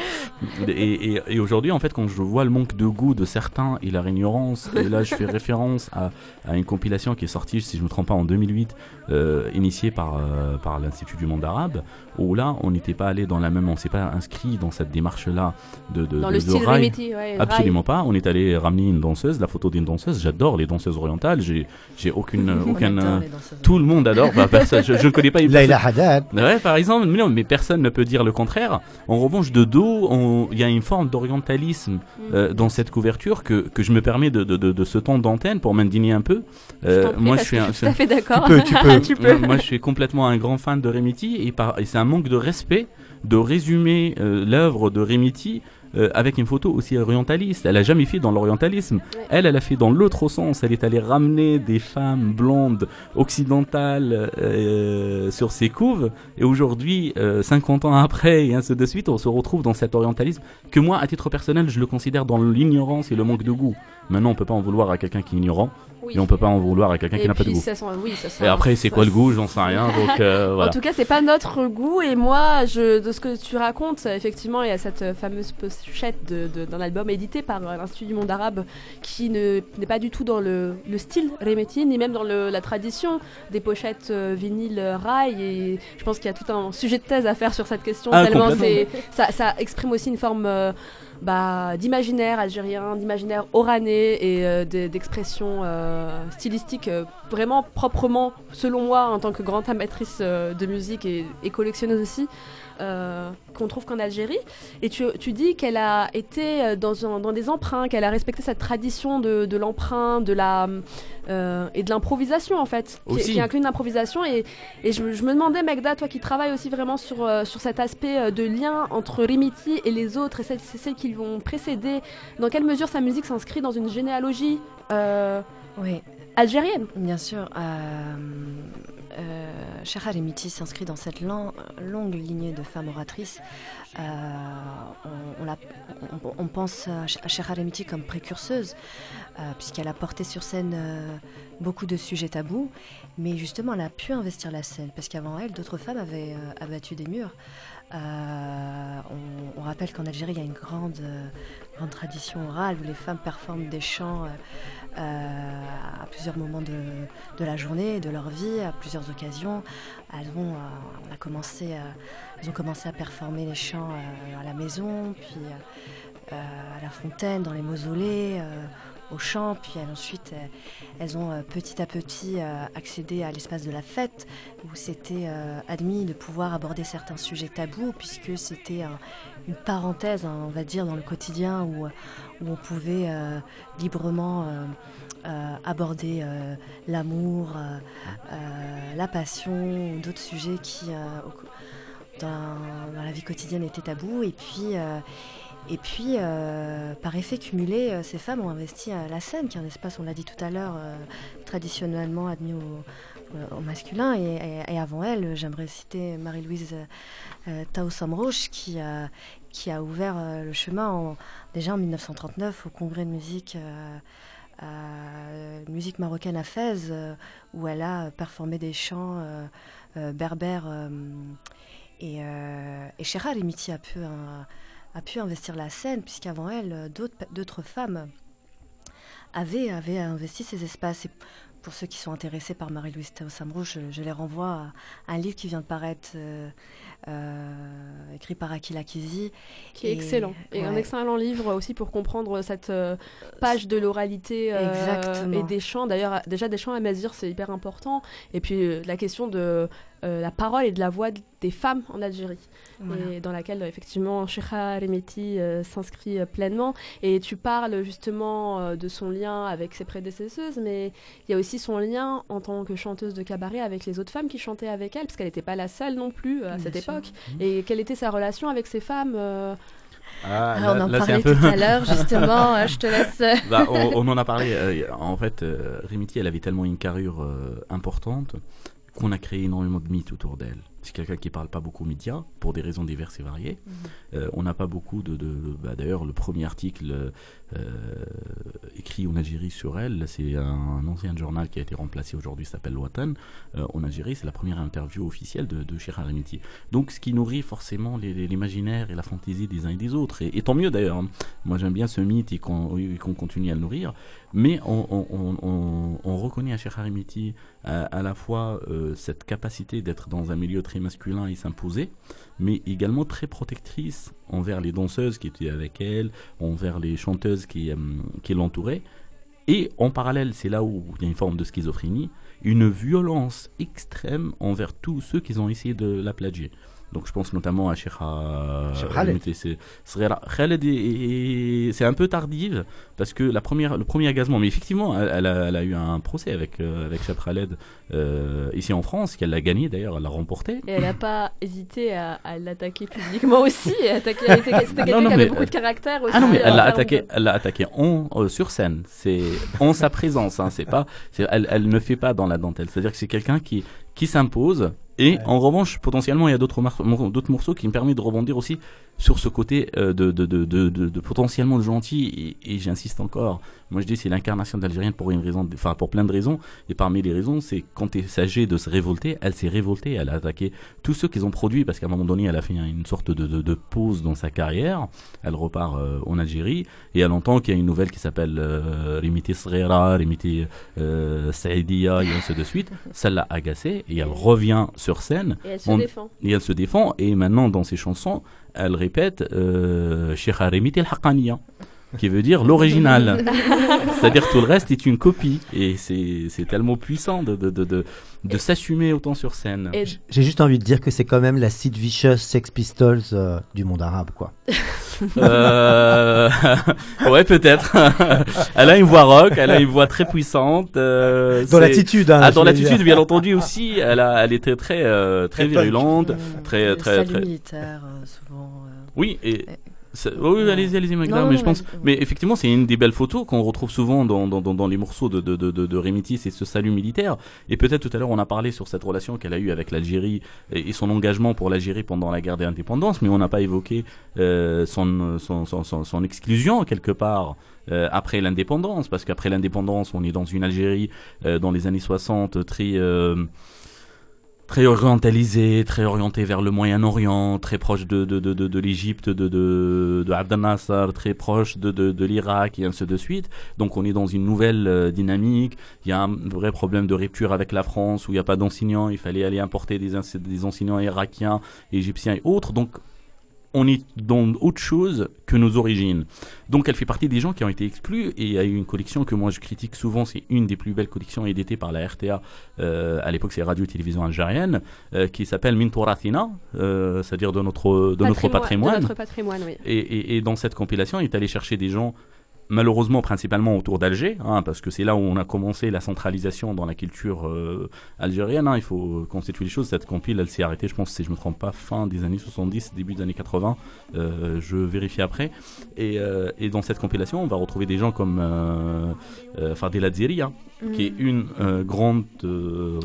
Et, et- et aujourd'hui, en fait, quand je vois le manque de goût de certains et leur ignorance, et là je fais *laughs* référence à, à une compilation qui est sortie, si je ne me trompe pas, en 2008, euh, initiée par, euh, par l'Institut du monde arabe, où là, on n'était pas allé dans la même, on s'est pas inscrit dans cette démarche-là de, de, Dans de- le de style rail. Remiti, ouais, Absolument pas. On est allé ramener une danseuse, la photo d'une danseuse. J'adore les danseuses orientales. J'ai, j'ai aucune, *laughs* aucune. adore euh, tout le monde adore. Bah, personne- je, je ne connais pas une Laila Haddad. Ouais, par exemple, mais non, mais personne ne peut dire le contraire. En revanche, de dos, on- il y a une forme d'orientalisme Mm. euh, dans cette couverture que, que je me permets de, de, de, de ce temps d'antenne pour m'indigner un peu. Euh, Je t'en prie, moi, je suis un, je suis tout à fait d'accord. Tu peux, tu *laughs* peux. tu peux. moi, moi, je suis complètement un grand fan de Remiti et, par- et c'est un manque de respect de résumer euh, l'œuvre de Remiti euh, avec une photo aussi orientaliste. Elle a jamais fait dans l'orientalisme. Elle, elle a fait dans l'autre sens. Elle est allée ramener des femmes blondes occidentales euh, sur ses couves. Et aujourd'hui, euh, 50 ans après et ainsi de suite, on se retrouve dans cet orientalisme que moi, à titre personnel, je le considère dans l'ignorance et le manque de goût. Maintenant, on peut pas en vouloir à quelqu'un qui est ignorant Oui. et on peut pas en vouloir à quelqu'un qui n'a pas de goût. ça sent- oui, ça sent- Et après, c'est quoi le goût J'en sais rien. Donc euh, *laughs* voilà. En tout cas, c'est pas notre goût. Et moi, je, de ce que tu racontes, effectivement, il y a cette euh, fameuse pochette d'un album édité par euh, l'Institut du monde arabe qui ne- n'est pas du tout dans le, le style Remeti, ni même dans le- la tradition des pochettes euh, vinyle rail. Et je pense qu'il y a tout un sujet de thèse à faire sur cette question. Ah, tellement ça, ça exprime aussi une forme. euh, bah, d'imaginaire algérien, d'imaginaire oranais et euh, de- d'expression euh, stylistique euh, vraiment proprement, selon moi, en tant que grande amatrice euh, de musique et collectionneuse aussi, euh, qu'on trouve qu'en Algérie. Et tu, tu dis que qu'elle a été euh, dans, un- dans des emprunts, qu'elle a respecté cette tradition de, de l'emprunt, de la euh, et de l'improvisation en fait, qui, Aussi. qui inclut une improvisation. Et, et je, me- je me demandais, Megda, toi qui travailles aussi vraiment sur, euh, sur cet aspect de lien entre Rimiti et les autres, et celles, celles qui l'ont précédé, dans quelle mesure sa musique s'inscrit dans une généalogie euh, Oui, algérienne? Bien sûr, euh, Emiti s'inscrit dans cette longue lignée de femmes oratrices. Euh, on, pense à Sh- à Shahar Emiti comme précurseuse, euh, puisqu'elle a porté sur scène euh, beaucoup de sujets tabous, mais justement elle a pu investir la scène, parce qu'avant elle, d'autres femmes avaient abattu des murs. On rappelle qu'en Algérie, il y a une grande, grande tradition orale où les femmes performent des chants euh, euh, à plusieurs moments de, la journée, de leur vie, à plusieurs occasions. Elles ont, euh, ont commencé à performer les chants à la maison, puis à la fontaine, dans les mausolées. Au chant, puis ensuite euh, elles ont euh, petit à petit euh, accédé à l'espace de la fête où c'était admis de pouvoir aborder certains sujets tabous puisque c'était un- une parenthèse, hein, on va dire, dans le quotidien où, on pouvait librement aborder l'amour, la passion, d'autres sujets qui, dans, la vie quotidienne, étaient tabous. Et puis, et puis euh, par effet cumulé, euh, ces femmes ont investi euh, la scène, qui est un espace, on l'a dit tout à l'heure, euh, traditionnellement admis au, masculin. Et, avant elle, j'aimerais citer Marie-Louise Tao Samrouche, qui, a- ouvert le chemin en- déjà en 1939 au congrès de musique. marocaine à Fès, où elle a performé des chants berbères. et, euh, et Rimiti a pu, un- a pu investir la scène, puisqu'avant elle, d'autres femmes avaient, avaient investi ces espaces. Et pour ceux qui sont intéressés par Marie-Louise Théo Samrou, je, je les renvoie à un livre qui vient de paraître, euh, euh, écrit par Akila Kizi. qui est Et- excellent. Et un excellent livre aussi pour comprendre cette euh, page de l'oralité et des chants. D'ailleurs, déjà des chants à Mazir, c'est hyper important. Et puis la question de euh, la parole et de la voix des femmes en Algérie, Voilà. et dans laquelle euh, effectivement Cheikha Remeti euh, s'inscrit euh, pleinement. Et tu parles justement euh, de son lien avec ses prédécesseuses, mais il y a aussi son lien en tant que chanteuse de cabaret avec les autres femmes qui chantaient avec elle, parce qu'elle n'était pas la seule non plus euh, à Bien cette sûr. époque. Et quelle était sa relation avec ces femmes euh, Ah, là- on en là, parlait un peu- tout à l'heure, justement. *laughs* euh, je te laisse. Bah, on, on en a parlé. euh, en fait, euh, Rimiti, elle avait tellement une carrure euh, importante qu'on a créé énormément de mythes autour d'elle. C'est quelqu'un qui parle pas beaucoup aux médias pour des raisons diverses et variées. Euh, on n'a pas beaucoup de. de- bah, D'ailleurs, le premier article euh, écrit en Algérie sur elle, c'est un, ancien journal qui a été remplacé aujourd'hui, s'appelle Watan. Euh, en Algérie, c'est la première interview officielle de, de. Donc, ce qui nourrit forcément l'imaginaire et la fantaisie des uns et des autres. Et, tant mieux d'ailleurs. hein. Moi, j'aime bien ce mythe et qu'on continue à le nourrir. Mais on, on- on- on- on reconnaît à Cheikh Harimiti à, la fois euh, cette capacité d'être dans un milieu très masculin et s'imposer, mais également très protectrice envers les danseuses qui étaient avec elle, envers les chanteuses qui, euh, qui l'entouraient. Et en parallèle, c'est là où il y a une forme de schizophrénie, une violence extrême envers tous ceux qui ont essayé de la plagier. Donc je pense notamment à Cheikh Cheikh Khaled. Khaled est- est- c'est un peu tardive parce que la première, le premier agacement, mais effectivement, elle, elle a, elle a eu un procès avec, euh, avec Cheikh Khaled euh, ici en France, qu'elle a gagné d'ailleurs, elle l'a remporté. Et elle n'a pas hésité à, à l'attaquer publiquement aussi. C'était quelqu'un qui avait beaucoup de caractère aussi. Ah non mais euh, elle l'a attaqué, de- elle attaqué en euh, sur scène. C'est en sa présence. Hein, c'est pas, elle, elle ne fait pas dans la dentelle. C'est-à-dire que c'est quelqu'un qui qui s'impose. Et en revanche, potentiellement, il y a d'autres morceaux qui me permettent de rebondir aussi sur ce côté euh, de, de, de, de, de- de potentiellement gentil. Et, et j'insiste encore. Moi, je dis c'est l'incarnation d'Algérienne pour une raison, enfin pour plein de raisons. Et parmi les raisons, c'est quand il s'agit de se révolter, elle s'est révoltée. Elle a attaqué tous ceux qu'ils ont produits parce qu'à un moment donné, elle a fait une sorte de, pause dans sa carrière. Elle repart euh, en Algérie et elle entend qu'il y a une nouvelle qui s'appelle euh, Rimiti Srera, Rimiti euh, Saïdia et ainsi de suite. Ça l'a agacée et elle revient sur scène. Et elle se On- défend. Et elle se défend et maintenant dans ses chansons, elle répète euh, Cheikh al-Haqqaniya. Qui veut dire l'original. *laughs* C'est-à-dire que tout le reste est une copie. Et c'est c'est tellement puissant de, de, de, de, de s'assumer autant sur scène. J'ai juste envie de dire que c'est quand même la Sid Vicious Sex Pistols euh, du monde arabe, quoi. Euh, *laughs* ouais, peut-être. *laughs* elle a une voix rock, elle a une voix très puissante. euh, Dans l'attitude, hein, Ah, dans l'attitude, bien entendu aussi. Elle a, elle était très, euh, très Très punk. virulente, très, Le très, salut très. militaire, euh, souvent. euh, Oui, et. Oui, oui, allez-y, allez-y, Magda, Non, mais non, je pense. vas-y. Mais effectivement, c'est une des belles photos qu'on retrouve souvent dans, dans, dans, dans les morceaux de, de, de, de, de Rémitis, c'est ce salut militaire. Et peut-être tout à l'heure, on a parlé sur cette relation qu'elle a eue avec l'Algérie et, et son engagement pour l'Algérie pendant la guerre d'indépendance, mais on n'a pas évoqué euh, son, son, son, son, son exclusion quelque part. euh, après l'indépendance, parce qu'après l'indépendance, on est dans une Algérie euh, dans les années 60 très euh, très orientalisé, très orienté vers le Moyen-Orient, très proche de, de, de, de, l'Égypte, de, de, de Abdel Nasser, très proche de, de, l'Irak et ainsi de suite. Donc on est dans une nouvelle euh, dynamique. Il y a un vrai problème de rupture avec la France où il n'y a pas d'enseignants. Il fallait aller importer des, des enseignants irakiens, égyptiens et autres. Donc on est dans autre chose que nos origines. Donc elle fait partie des gens qui ont été exclus et il y a eu une collection que moi je critique souvent, c'est une des plus belles collections éditées par la RTA, euh, à l'époque c'est Radio Télévision Algérienne, euh, qui s'appelle Mintourathina, euh, c'est-à-dire de notre, de notre patrimoine. De notre patrimoine, oui. Et, et- et dans cette compilation, il est allé chercher des gens, malheureusement principalement autour d'Alger, hein, parce que c'est là où on a commencé la centralisation dans la culture euh, algérienne. hein. il faut constituer les choses. Cette compile, elle s'est arrêtée, je pense, si je me trompe pas, fin des années 70, début des années 80. Euh, je vérifie après. Et, euh, et dans cette compilation, on va retrouver des gens comme euh, Dziri, hein, qui est une grande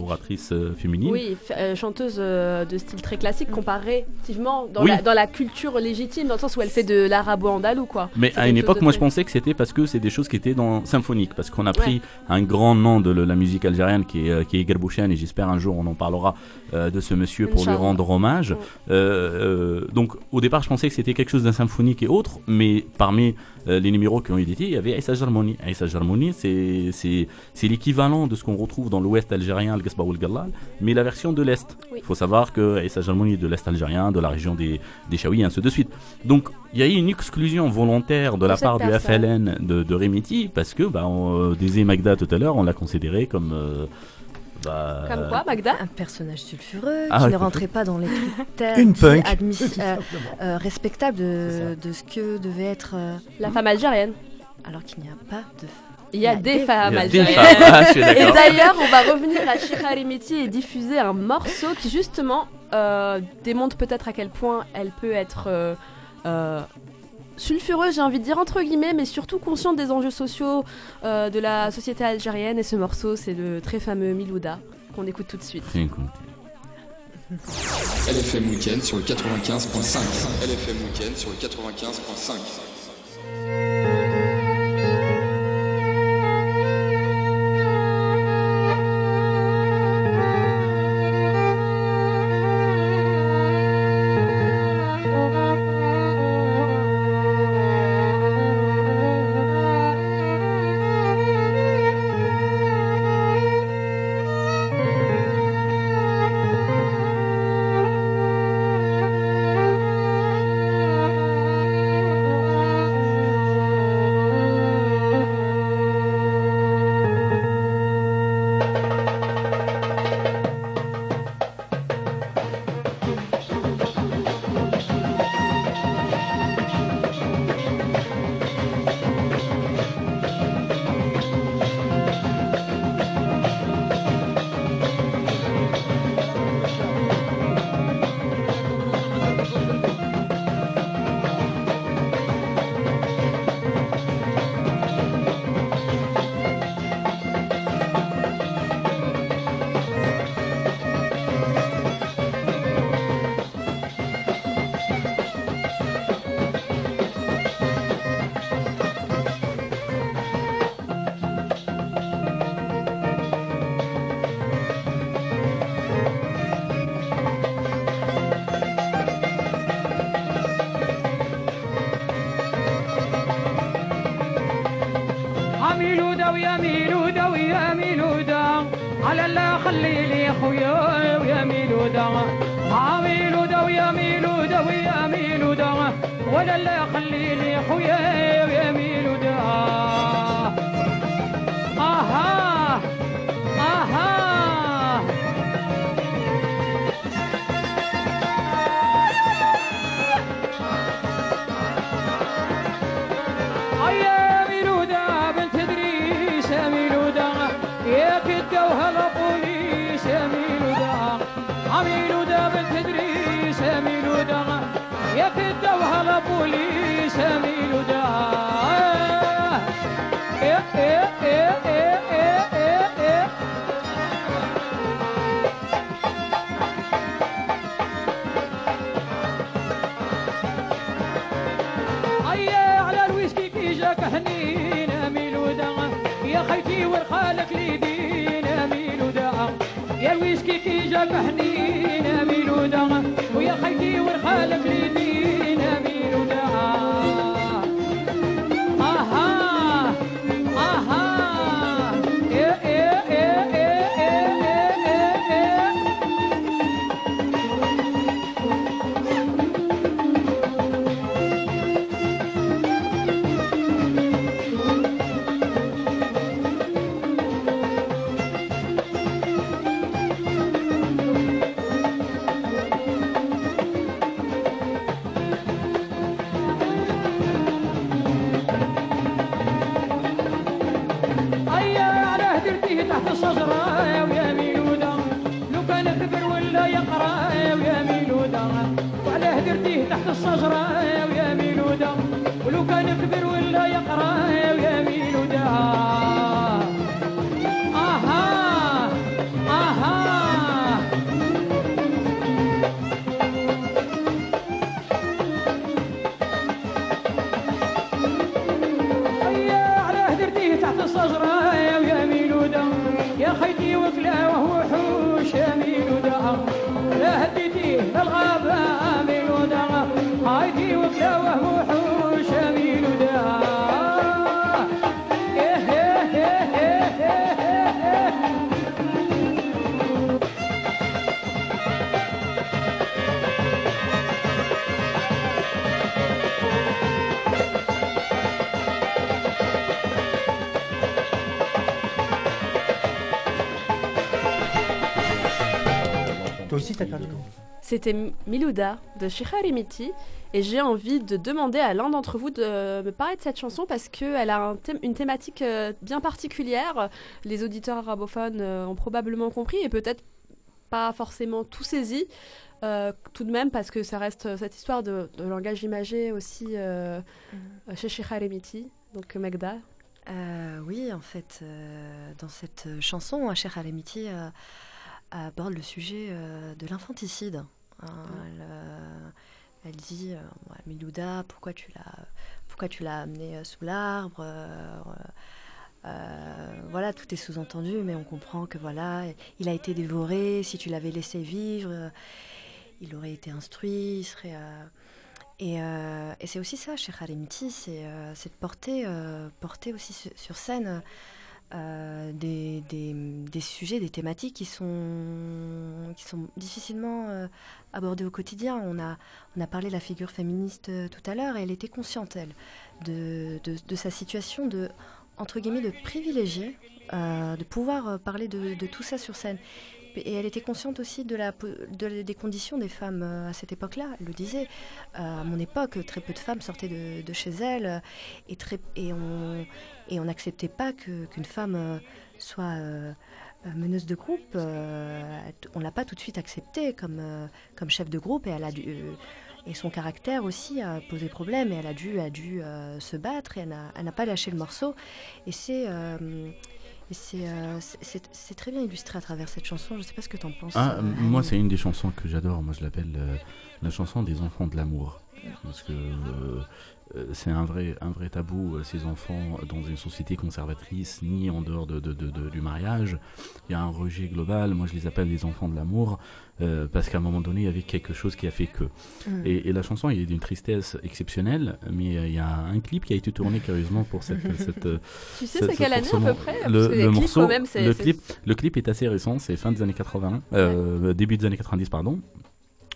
oratrice féminine. Oui, chanteuse de style très classique comparativement dans, Oui. la, dans la culture légitime, dans le sens où elle fait de l'arabo-andalou, quoi. Mais à une époque, moi, je pensais que c'était parce que c'est des choses qui étaient dans symphonique, parce qu'on a pris un grand nom de la musique algérienne qui est, euh, qui est et j'espère un jour on en parlera euh, de ce monsieur pour lui rendre hommage. Euh, euh, donc, au départ, je pensais que c'était quelque chose d'un symphonique et autre, mais parmi les numéros qui ont été, il y avait Aïssa Jarmouni. Aïssa Jarmouni, c'est l'équivalent de ce qu'on retrouve dans l'ouest algérien, le Gasba ou Gallal, mais la version de l'est. Il Oui. faut savoir que Aïssa Jarmouni est de l'est algérien, de la région des, des Chaouis, et ainsi de suite. Donc, il y a eu une exclusion volontaire de la cette part du. FLN de, de Remiti, parce que, bah, on, disait Magda tout à l'heure, on l'a considéré comme. Bah, Comme quoi, Magda Un personnage sulfureux Ah, qui ne rentrait pas dans les critères *laughs* Une qui punk. admis- *laughs* euh, euh, respectables de, de ce que devait être. euh, La femme algérienne. alors qu'il n'y a pas de. Il y a des femmes Il y a des algériennes. femmes. Ah, je suis Et d'ailleurs, on va revenir à Shira Arimiti et diffuser un morceau qui justement euh, démontre peut-être à quel point elle peut être sulfureuse, j'ai envie de dire entre guillemets, mais surtout consciente des enjeux sociaux euh, de la société algérienne. Et ce morceau, c'est le très fameux Milouda qu'on écoute tout de suite. LFM Weekend sur le 95.5. LFM Weekend sur le 95.5. حيتي ورخالك لي دينا ميلو داعا يا ويسكي كي جاب حنينا ميلو داعا ويا خيتي ورخالك لي دينا ميلو داعا Toi aussi, t'as perdu. C'était Milouda de Shiharimiti et j'ai envie de demander à l'un d'entre vous de me parler de cette chanson parce qu'elle a un thème- une thématique euh, bien particulière. Les auditeurs arabophones euh, ont probablement compris et peut-être pas forcément tout saisi. euh, tout de même parce que ça reste cette histoire de, de langage imagé aussi euh, euh, chez donc Megda. Euh, oui, en fait, euh, dans cette chanson, Cher Alemiti euh, aborde le sujet euh, de l'infanticide. Hein, elle, euh, elle dit euh, Milouda, pourquoi tu l'as, pourquoi tu l'as amené sous l'arbre euh, Voilà, tout est sous-entendu, mais on comprend que voilà, il a été dévoré. Si tu l'avais laissé vivre, euh, il aurait été instruit, il serait. euh, et, et c'est aussi ça chez Harimiti, c'est de porter, porter aussi sur scène euh, des, des- sujets, des thématiques qui sont, qui sont difficilement euh, abordées au quotidien. On a, on a parlé de la figure féministe euh, tout à l'heure et elle était consciente, elle, de, de- sa situation de, entre guillemets, de privilégiée, euh, de pouvoir parler de, tout ça sur scène. Et elle était consciente aussi de la, de- des conditions des femmes à cette époque-là. Elle le disait. À mon époque, très peu de femmes sortaient de, chez elles et, très, et on et on n'acceptait pas qu'une femme euh, soit euh, euh, meneuse de groupe. on l'a pas tout de suite acceptée comme, comme chef de groupe et elle a dû, et son caractère aussi a posé problème et elle a dû, a dû euh, se battre et elle n'a pas lâché le morceau. Et c'est euh, euh, très bien illustré à travers cette chanson. Je sais pas ce que tu en penses. Ah, moi, c'est une des chansons que j'adore. Moi, je l'appelle la chanson des enfants de l'amour. Parce que c'est un vrai, un vrai tabou, euh, ces enfants, dans une société conservatrice, ni en dehors de, de- de- de- du mariage. Il y a un rejet global. Moi, je les appelle les enfants de l'amour. euh, parce qu'à un moment donné, il y avait quelque chose qui a fait que. Mm. Et, et la chanson il est d'une tristesse exceptionnelle, mais euh, il y a un clip qui a été tourné curieusement pour cette. cette *laughs* euh, Tu sais, c'est quelle année à peu près? Le, morceau, quand même, le clip, le clip est assez récent, c'est fin des années 80, euh, début des années 90, pardon.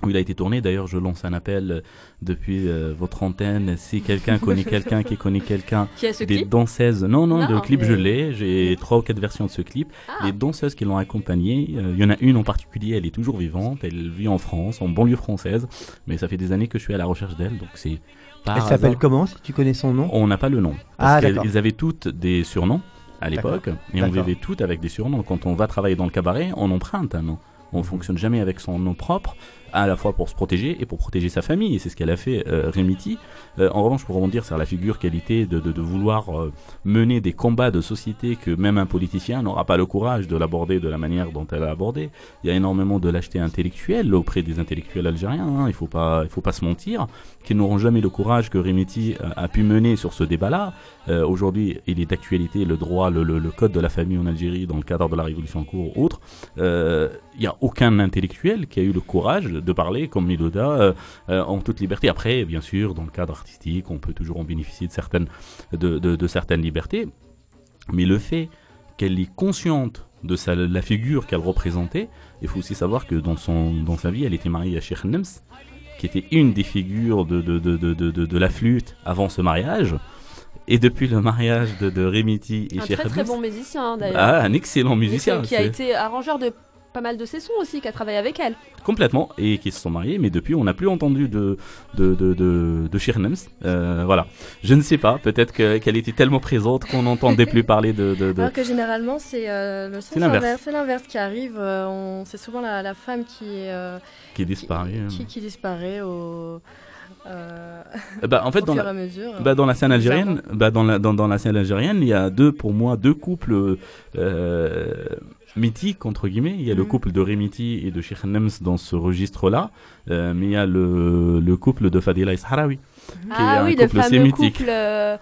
Où il a été tourné. D'ailleurs, je lance un appel euh, depuis euh, votre antenne. Si quelqu'un connaît *laughs* quelqu'un qui connaît quelqu'un, des clip danseuses. Non, non, Non, le clip mais- je l'ai. J'ai trois ou quatre versions de ce clip. Ah. Les danseuses qui l'ont accompagné, euh, il y en a une en particulier. Elle est toujours vivante. Elle vit en France, en banlieue française. Mais ça fait des années que je suis à la recherche d'elle, donc c'est. Elle s'appelle comment, si tu connais son nom? On n'a pas le nom. Ah, Parce qu'elles avaient toutes des surnoms à l'époque, et on vivait toutes avec des surnoms. Quand on va travailler dans le cabaret, on emprunte un nom. On fonctionne jamais avec son nom propre. À la fois pour se protéger et pour protéger sa famille, et c'est ce qu'elle a fait euh, Remiti. Euh, en revanche, pour rebondir sur la figure qualité de, de, de vouloir euh, mener des combats de société que même un politicien n'aura pas le courage de l'aborder de la manière dont elle a abordé. Il y a énormément de lâcheté intellectuelle auprès des intellectuels algériens, hein, il faut pas, il faut pas se mentir, qui n'auront jamais le courage que Remiti euh, a pu mener sur ce débat-là. Euh, Aujourd'hui, il est d'actualité le droit, le, le, le code de la famille en Algérie dans le cadre de la révolution en cours, autre. Euh, Il n'y a aucun intellectuel qui a eu le courage de parler comme Miloda euh, euh, en toute liberté. Après, bien sûr, dans le cadre artistique, on peut toujours en bénéficier de certaines, de, de, de certaines libertés. Mais le fait qu'elle est consciente de sa, la figure qu'elle représentait, il faut aussi savoir que dans, son, dans sa vie, elle était mariée à Sheikh Nems, qui était une des figures de, de, de, de, de, de, de la flûte avant ce mariage. Et depuis le mariage de, Remiti et Un Sheikh très très Nems- bon musicien hein, d'ailleurs. ah, un excellent musicien. Qui a été arrangeur de pas mal de ses sons aussi, qui a travaillé avec elle. Complètement, et qui se sont mariés, mais depuis on n'a plus entendu de, de, de, de, de Sheikh Nems. Euh, voilà. Je ne sais pas, peut-être que- qu'elle était tellement présente qu'on n'entendait plus parler de. de, de- Alors que généralement, c'est euh, le sens C'est l'inverse. inverse. C'est l'inverse qui arrive. euh, c'est souvent la, la femme qui, est, euh, Qui disparaît. qui, qui disparaît au. euh, bah, en fait, *laughs* dans fur la, et à mesure. bah, dans la scène algérienne, bah, dans, la, dans, dans la scène algérienne, il y a deux, pour moi, deux couples euh, mythiques, entre guillemets. Il y a le Mhm. couple de Remiti et de Sheikh Nems dans ce registre-là, euh, mais il y a le, le couple de Fadila et Sahraoui. qui est Ah un oui, le couple fameux sémitique. couple euh,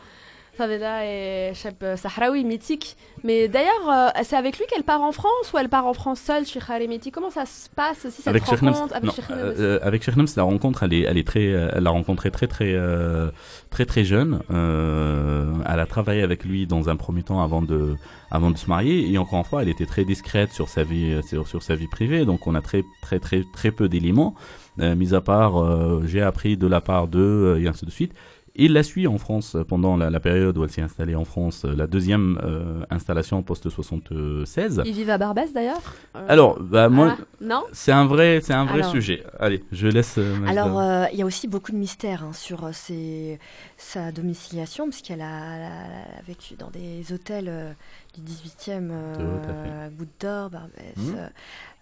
Favela et Cheb Sahraoui, mythique. Mais d'ailleurs, euh, c'est avec lui qu'elle part en France ou elle part en France seule chez Khalemiti Comment ça se passe cette avec rencontre avec non, euh, avec Nems, la rencontre, elle est, elle est très, euh, elle l'a rencontré très, très, euh, très, très jeune. Euh, elle a travaillé avec lui dans un premier temps avant de, avant de se marier. Et encore une fois, elle était très discrète sur sa vie, sur, sur sa vie privée. Donc, on a très, très, très, très peu d'éléments. Mis à part, j'ai appris de la part d'eux et ainsi de suite. Il la suit en France pendant la, la période où elle s'est installée en France, euh, la deuxième euh, installation post-76. Ils vivent à Barbès d'ailleurs Euh, Alors, bah, moi, ah, non? c'est un vrai, c'est un vrai Alors- sujet. Allez, je laisse. euh. Alors, euh, il y a aussi beaucoup de mystères hein, sur euh, ses- sa domiciliation, puisqu'elle a, elle vécu dans des hôtels euh, du 18e, euh, Goutte d'Or, Barbès, euh,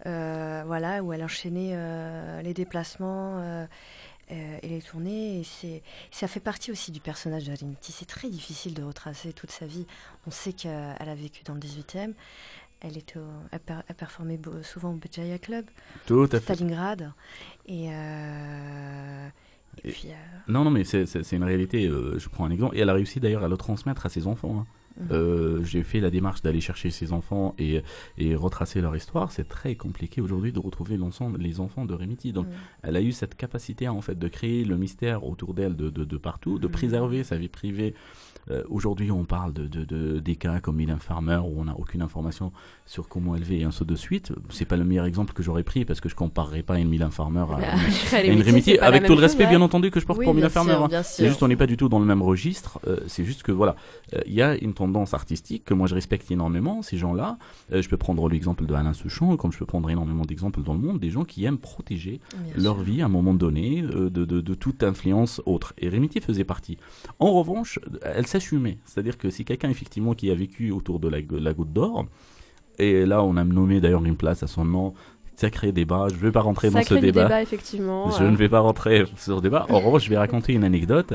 euh, voilà, où elle enchaînait euh, les déplacements euh, et les tournées. Et c'est, ça fait partie aussi du personnage de Harimiti. C'est très difficile de retracer toute sa vie. On sait qu'elle a vécu dans le 18e. Elle, était au- elle, per- elle performait beau- souvent au Béjaïa Club, Tout à fait. Stalingrad. Et, euh, et Et- puis, euh, Non, non, mais c'est une réalité. euh, je prends un exemple. Et elle a réussi d'ailleurs à le transmettre à ses enfants. hein. Euh, J'ai fait la démarche d'aller chercher ses enfants et, et retracer leur histoire. C'est très compliqué aujourd'hui de retrouver l'ensemble, les enfants de Remiti. Donc, Mhm. elle a eu cette capacité en fait de créer le mystère autour d'elle de, de, de partout, de Mhm. préserver sa vie privée. Euh, aujourd'hui, on parle de, de, de- des cas comme Mylène Farmer où on n'a aucune information sur comment élever et ainsi de suite. C'est pas le meilleur exemple que j'aurais pris parce que je comparerais pas une Mylène Farmer à, euh, à une *laughs* avec tout le chose, respect ouais. bien entendu que je porte Oui, pour Mylène Farmer. hein. C'est juste on n'est pas du tout dans le même registre. Euh, c'est juste que voilà, euh, il y a une tendance artistique que moi je respecte énormément. Ces gens-là, je peux prendre l'exemple de Alain Souchon, comme je peux prendre énormément d'exemples dans le monde, des gens qui aiment protéger bien leur sûr. vie à un moment donné de, de, de toute influence autre. Et Remiti faisait partie. En revanche, elle C'est-à-dire que si quelqu'un effectivement qui a vécu autour de la, la goutte d'or, et là on a nommé d'ailleurs une place à son nom, sacré débat, je ne vais pas rentrer dans ce débat. débat, effectivement. Je euh. ne vais pas rentrer sur ce débat. En revanche, je vais raconter une anecdote.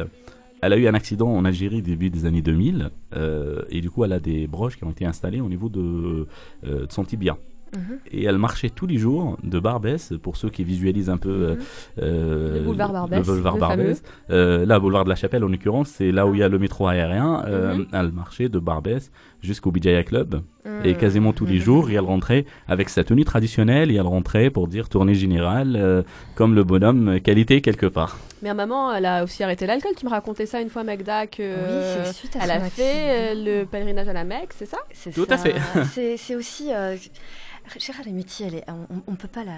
Elle a eu un accident en Algérie début des années 2000 euh, et du coup elle a des broches qui ont été installées au niveau de, euh, de son tibia. Mhm. Et elle marchait tous les jours de Barbès, pour ceux qui visualisent un peu euh, euh, Le boulevard Barbès, le boulevard le Barbès. Euh, là, boulevard de la Chapelle en l'occurrence, c'est là où il y a le métro aérien. Euh, Mhm. Elle marchait de Barbès jusqu'au Bijaya Club Mhm. et quasiment tous les jours, et elle rentrait avec sa tenue traditionnelle et elle rentrait pour dire tournée générale, euh, comme le bonhomme euh, qualité quelque part. Mais à maman, elle a aussi arrêté l'alcool. Tu me racontais ça une fois, Magda, que Oui, c'est suite à elle a fait accident. euh, le pèlerinage à la Mecque, c'est ça? C'est Tout ça. à fait. *laughs* c'est, aussi. Euh, Gérard est, on, on peut pas la.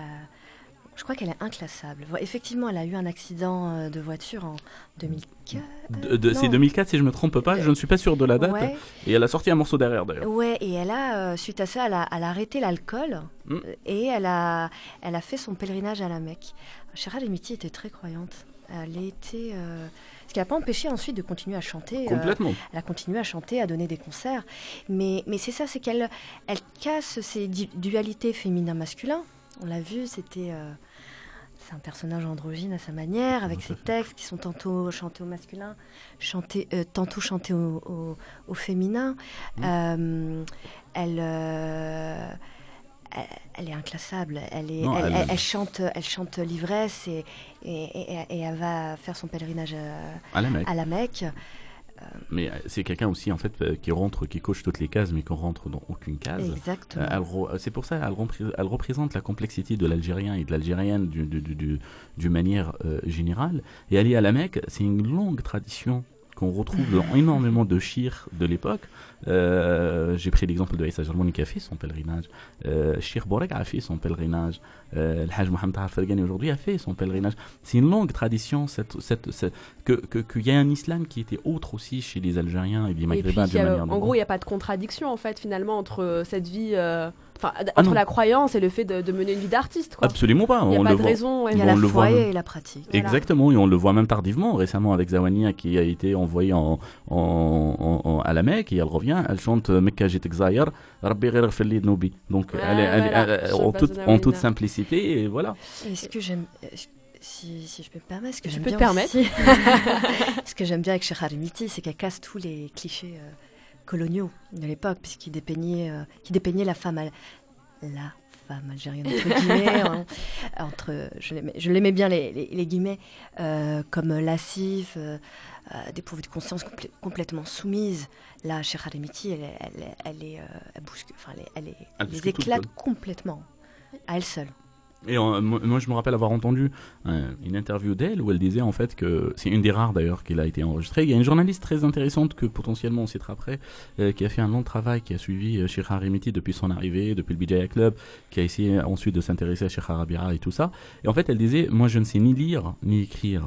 Je crois qu'elle est inclassable. Effectivement, elle a eu un accident euh, de voiture en 2004. De- de- c'est non. 2004 si je me trompe pas, je ne suis pas sûr de la date. Ouais. Et elle a sorti un morceau derrière d'ailleurs. Ouais, et elle a, euh, suite à ça, elle a, elle a arrêté l'alcool Mm. euh, et elle a, elle a fait son pèlerinage à la Mecque. Gérard Lemaitre était très croyante. Elle était. euh, Ce qui n'a pas empêché ensuite de continuer à chanter. euh, Complètement. elle a continué à chanter, à donner des concerts. Mais, mais c'est ça, c'est qu'elle elle casse ces dualités féminin-masculin. On l'a vu, c'était. euh, c'est un personnage androgyne à sa manière, avec ses textes qui sont tantôt chantés au masculin, chantés, euh, tantôt chantés au, au- au féminin. Mm. Euh, elle, euh, elle, elle est inclassable. Elle, est, Non, elle, elle- elle- elle chante, elle chante l'ivresse et, et, et- et elle va faire son pèlerinage à, À la Mecque. à la Mecque. Mais euh, c'est quelqu'un aussi en fait euh, qui rentre, qui coche toutes les cases, mais qui rentre dans aucune case. Exactement. Euh, euh, c'est pour ça elle, repré- elle représente la complexité de l'Algérien et de l'Algérienne du- du- du- du- d'une manière euh, générale. Et aller à la Mecque, c'est une longue tradition qu'on retrouve dans énormément de chirs de l'époque. Euh, J'ai pris l'exemple de Issa Jarmouni qui a fait son pèlerinage. Euh, Shir Borek a fait son pèlerinage. Euh, le Hajj Mohamed Tahar Fargani aujourd'hui a fait son pèlerinage. C'est une longue tradition cette, cette, cette- que que- qu'il y a un islam qui était autre aussi chez les Algériens et les Et puis, Maghrébins a- manière en de gros, il n'y a pas de contradiction en fait finalement entre euh, cette vie, euh, enfin, Ah entre non. la croyance et le fait de, de mener une vie d'artiste. quoi. Absolument pas. Il n'y a on pas le de voit- raison. ouais. Il y a la on le foi voit- et la pratique. Voilà. Exactement, et on le voit même tardivement, récemment avec Zawania qui a été envoyée en, en, en- en- à la Mecque et elle revient, elle chante Mekka Jitek Zahir, Rabbi Dhnobi. Donc elle est, elle en, toute, en simplicité, et voilà. Et ce que j'aime, euh, si, si je peux me permettre, ce que j'aime peux te bien permettre. aussi- *laughs* ce que j'aime bien avec Sheikh Harimiti, c'est qu'elle casse tous les clichés euh, coloniaux de l'époque, puisqu'il dépeignait, euh, qui dépeignait la femme, al- la femme algérienne entre guillemets, *laughs* hein, entre, je l'aimais- bien les, les- les guillemets, euh, comme lascive, euh, euh, dépourvue de conscience, complè- complètement soumise. Là, Sheikh Harimiti, elle, elle, elle est, elle bouscule- enfin, elle, est- elle, Elle elle bouscule les tout le éclate complètement à elle seule. Et euh, moi, je me rappelle avoir entendu euh, une interview d'elle où elle disait en fait que c'est une des rares d'ailleurs qu'elle a été enregistrée. Il y a une journaliste très intéressante que potentiellement on citera après, euh, qui a fait un long travail, qui a suivi Sheikh Harimiti depuis son arrivée, depuis le Bijaya Club, qui a essayé ensuite de s'intéresser à Sheikh Arabira et tout ça. Et en fait, elle disait Moi, je ne sais ni lire ni écrire.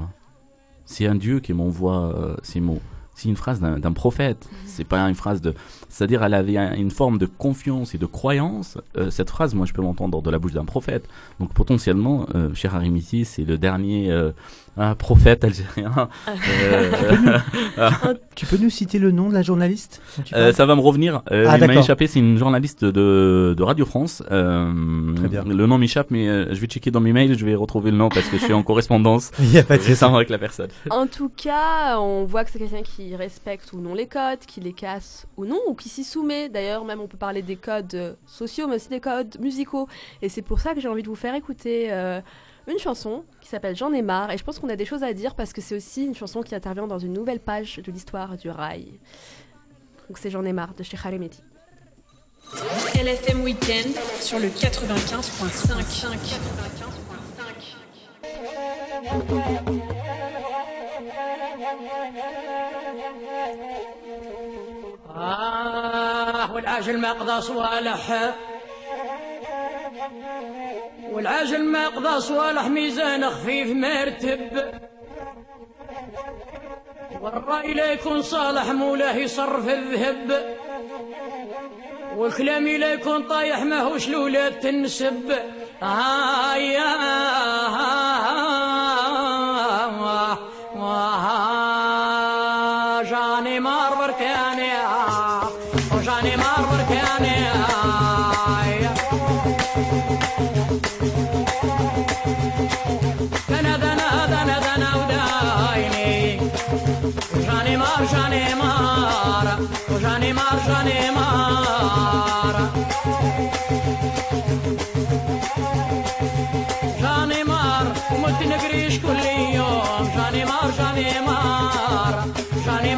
C'est un Dieu qui m'envoie ces mots. C'est une phrase d'un d'un prophète. C'est pas une phrase de. C'est-à-dire, elle avait un- une forme de confiance et de croyance. Euh, cette phrase, moi, je peux l'entendre de la bouche d'un prophète. Donc, potentiellement, euh, Cheikh Harimiti, c'est le dernier euh, un prophète algérien. Euh, *laughs* Tu peux nous citer le nom de la journaliste euh, ça va me revenir. Euh, Ah, il m'a échappé. C'est une journaliste de, de Radio France. Euh, Très bien. Le nom m'échappe, mais euh, je vais checker dans mes mails. Je vais retrouver le nom parce que je suis en correspondance *laughs* Il y a pas de récemment avec la personne. En tout cas, on voit que c'est quelqu'un qui respecte ou non les codes, qui les casse ou non, ou qui s'y soumet. D'ailleurs, même on peut parler des codes sociaux, mais aussi des codes musicaux. Et c'est pour ça que j'ai envie de vous faire écouter euh, une chanson qui s'appelle J'en ai marre. Et je pense qu'on a des choses à dire parce que c'est aussi une chanson qui intervient dans une nouvelle page de l'histoire du rail. Donc c'est J'en ai marre de chez Harimeti. LFM Weekend sur le 95.5. آه والعاجل ما قضى صوالح والعاجل ما قضى صوالح ميزان خفيف مرتب والرأي لا يكون صالح مولاه يصرف الذهب. والكلام لا يكون طايح ماهوش الولاد تنسب. آه آه جاني مار بركاني آه وجاني مار بركاني وجاني مار جاني مار جاني مار ومت نقريش كل يوم جاني مار جاني مار جاني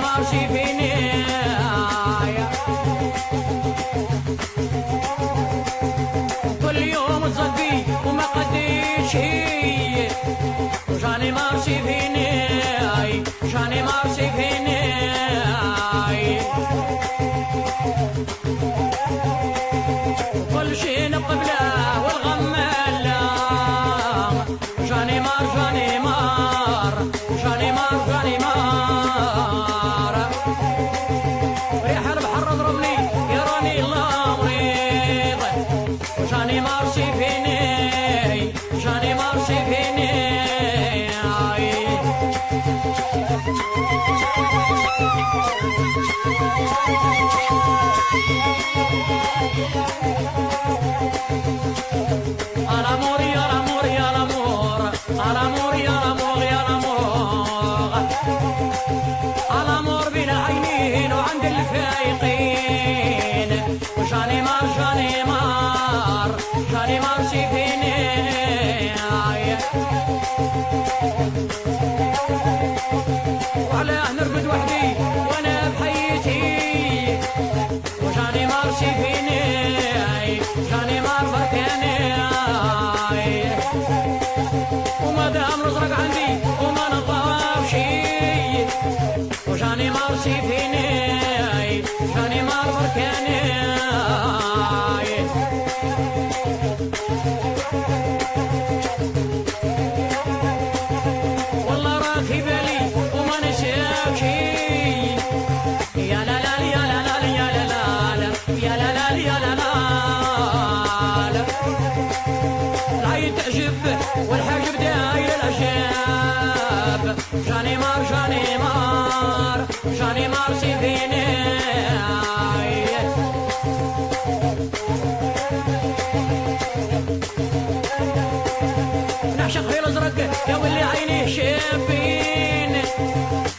نعشق في الازرق يا ولي عيني شابين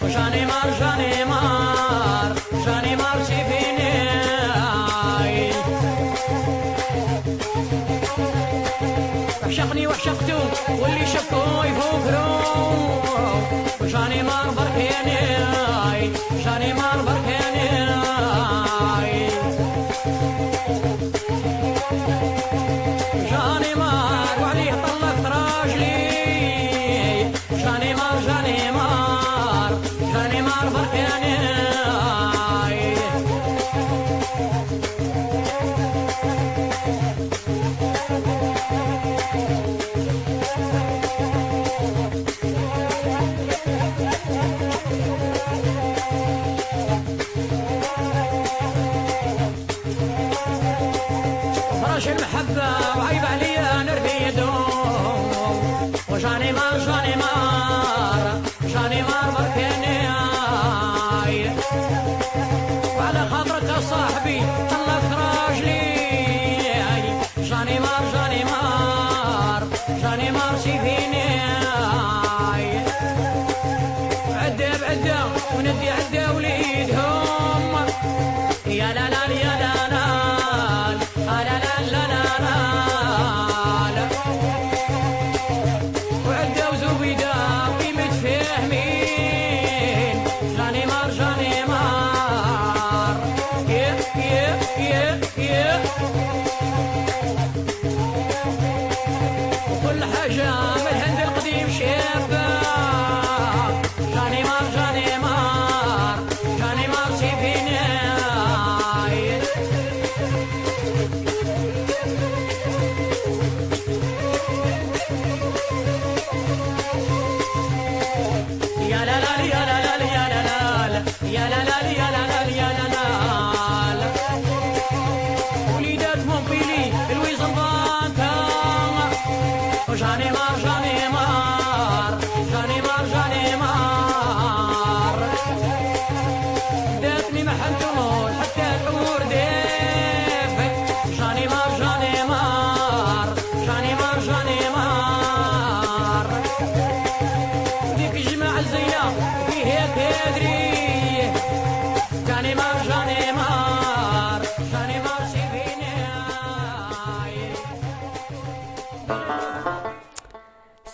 وجاني مار جاني مار جاني مار سيفيني عشقني وعشقتو واللي شكو يفوقرو شاني مان بركيني شاني مان بركيني شاني مان وعليه طلقت راجلي شاني مان شاني مان شاني مان بركيني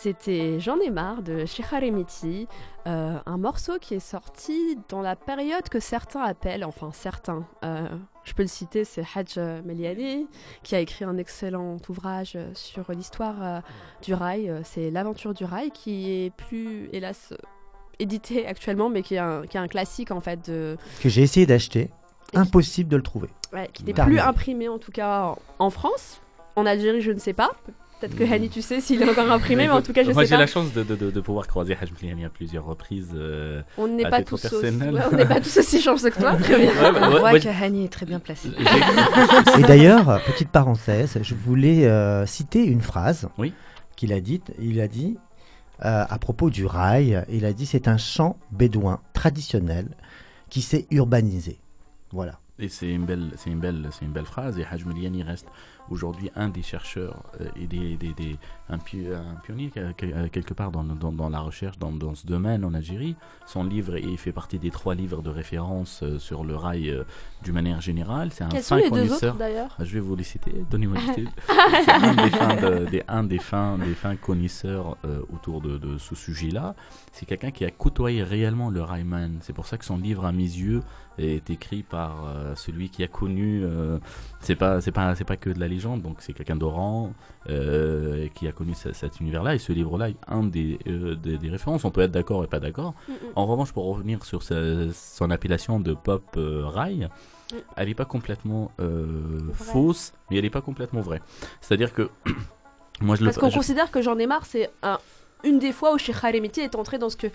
C'était J'en ai marre de Shiharemiti, euh, un morceau qui est sorti dans la période que certains appellent, enfin certains, euh, je peux le citer, c'est Hajj Meliani, qui a écrit un excellent ouvrage sur l'histoire euh, du rail, euh, c'est L'aventure du rail, qui est plus, hélas, édité actuellement, mais qui est un, qui est un classique en fait de, Que j'ai essayé d'acheter. Impossible de le trouver. Ouais, qui n'est Terminé. plus imprimé en tout cas en France. En Algérie, je ne sais pas. Peut-être que Hani, tu sais s'il est encore imprimé, mais en tout cas, je moi sais j'ai pas. la chance de, de, de, de pouvoir croiser Hajj Mliani à plusieurs reprises. euh, On n'est pas tous aussi, personnel. ouais, on n'est pas tous aussi chanceux que toi, très bien. *laughs* Ouais, bah, On ouais, voit moi, que Hani est très bien placé. Et d'ailleurs, petite parenthèse, je voulais euh, citer une phrase Oui. qu'il a dite. Il a dit euh, à propos du rail, il a dit c'est un chant bédouin traditionnel qui s'est urbanisé. Voilà. Et c'est une belle, c'est une belle, c'est une belle phrase. Et Hajj Meliani reste aujourd'hui un des chercheurs euh, et des, des, des- un, pi- un pionnier que- que- quelque part dans, dans, dans la recherche dans, dans ce domaine en Algérie. Son livre, il fait partie des trois livres de référence euh, sur le rail euh, d'une manière générale. C'est un Quels sont fin deux connaisseur. autres Ah, Je vais vous les citer. Donnez-moi le titre. C'est un des fins, de- des, un des fins, des fins connaisseurs euh, autour de, de ce sujet-là. C'est quelqu'un qui a côtoyé réellement le Rayman. C'est pour ça que son livre, à mes yeux, est écrit par euh, celui qui a connu. euh, c'est pas, c'est pas, c'est pas que de la légende. Donc c'est quelqu'un d'Oran euh, qui a connu ce- cet univers-là. Et ce livre-là est un des, des, des références. On peut être d'accord et pas d'accord. Mm, mm. En revanche, pour revenir sur sa- son appellation de pop rail, Mm. elle n'est pas complètement fausse, mais elle n'est pas complètement vraie. C'est-à-dire que *clears throat* moi je le Parce qu'on je- considère que J'en ai marre, c'est un- une des fois où Sheikh Haremiti est entré dans ce que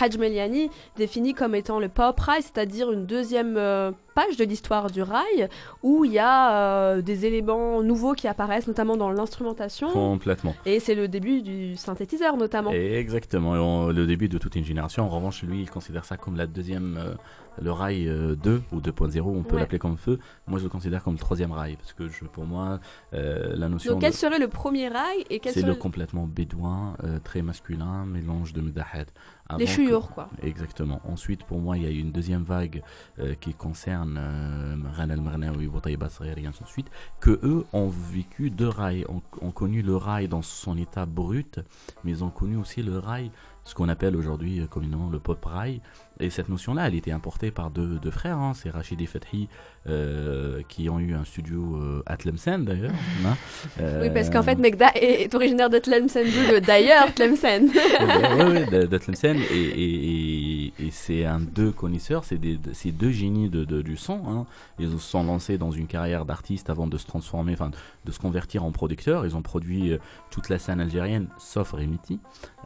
Hajj Meliani définit comme étant le pop rail, c'est-à-dire une deuxième euh, page de l'histoire du rail où il y a euh, des éléments nouveaux qui apparaissent, notamment dans l'instrumentation. Complètement. Et c'est le début du synthétiseur, notamment. Exactement. On- le début de toute une génération. En revanche, lui, il considère ça comme la deuxième, euh, le rail euh, 2 ou 2.0, on peut Ouais. l'appeler comme feu. Moi, je le considère comme le troisième rail parce que je, pour moi, euh, la notion. Donc, quel de- serait le premier rail et quel C'est serait le complètement bédouin, euh, très masculin, mélange de Medahed. Avant Les que- quoi. Exactement. Ensuite, pour moi, il y a eu une deuxième vague euh, qui concerne euh, Ghana al-Marnaoui, Boutaïba et ainsi de suite, que eux ont vécu deux rails, ont, ont connu le rail dans son état brut, mais ils ont connu aussi le rail, ce qu'on appelle aujourd'hui euh, communément le pop rail. Et cette notion-là, elle était importée par deux, deux frères, hein, c'est Rachid et Fethi, euh, qui ont eu un studio euh, à Tlemcen d'ailleurs. hein. *laughs* Oui, parce Euh, qu'en fait, Megda est, est originaire de Tlemcen, d'ailleurs Tlemcen. *laughs* oui, oui, de, de Tlemcen. Et, et, et, et c'est un deux connaisseurs, c'est des, deux génies de, de- du son. hein. Ils se sont lancés dans une carrière d'artiste avant de se transformer, enfin de se convertir en producteur. Ils ont produit euh, toute la scène algérienne, sauf Remiti.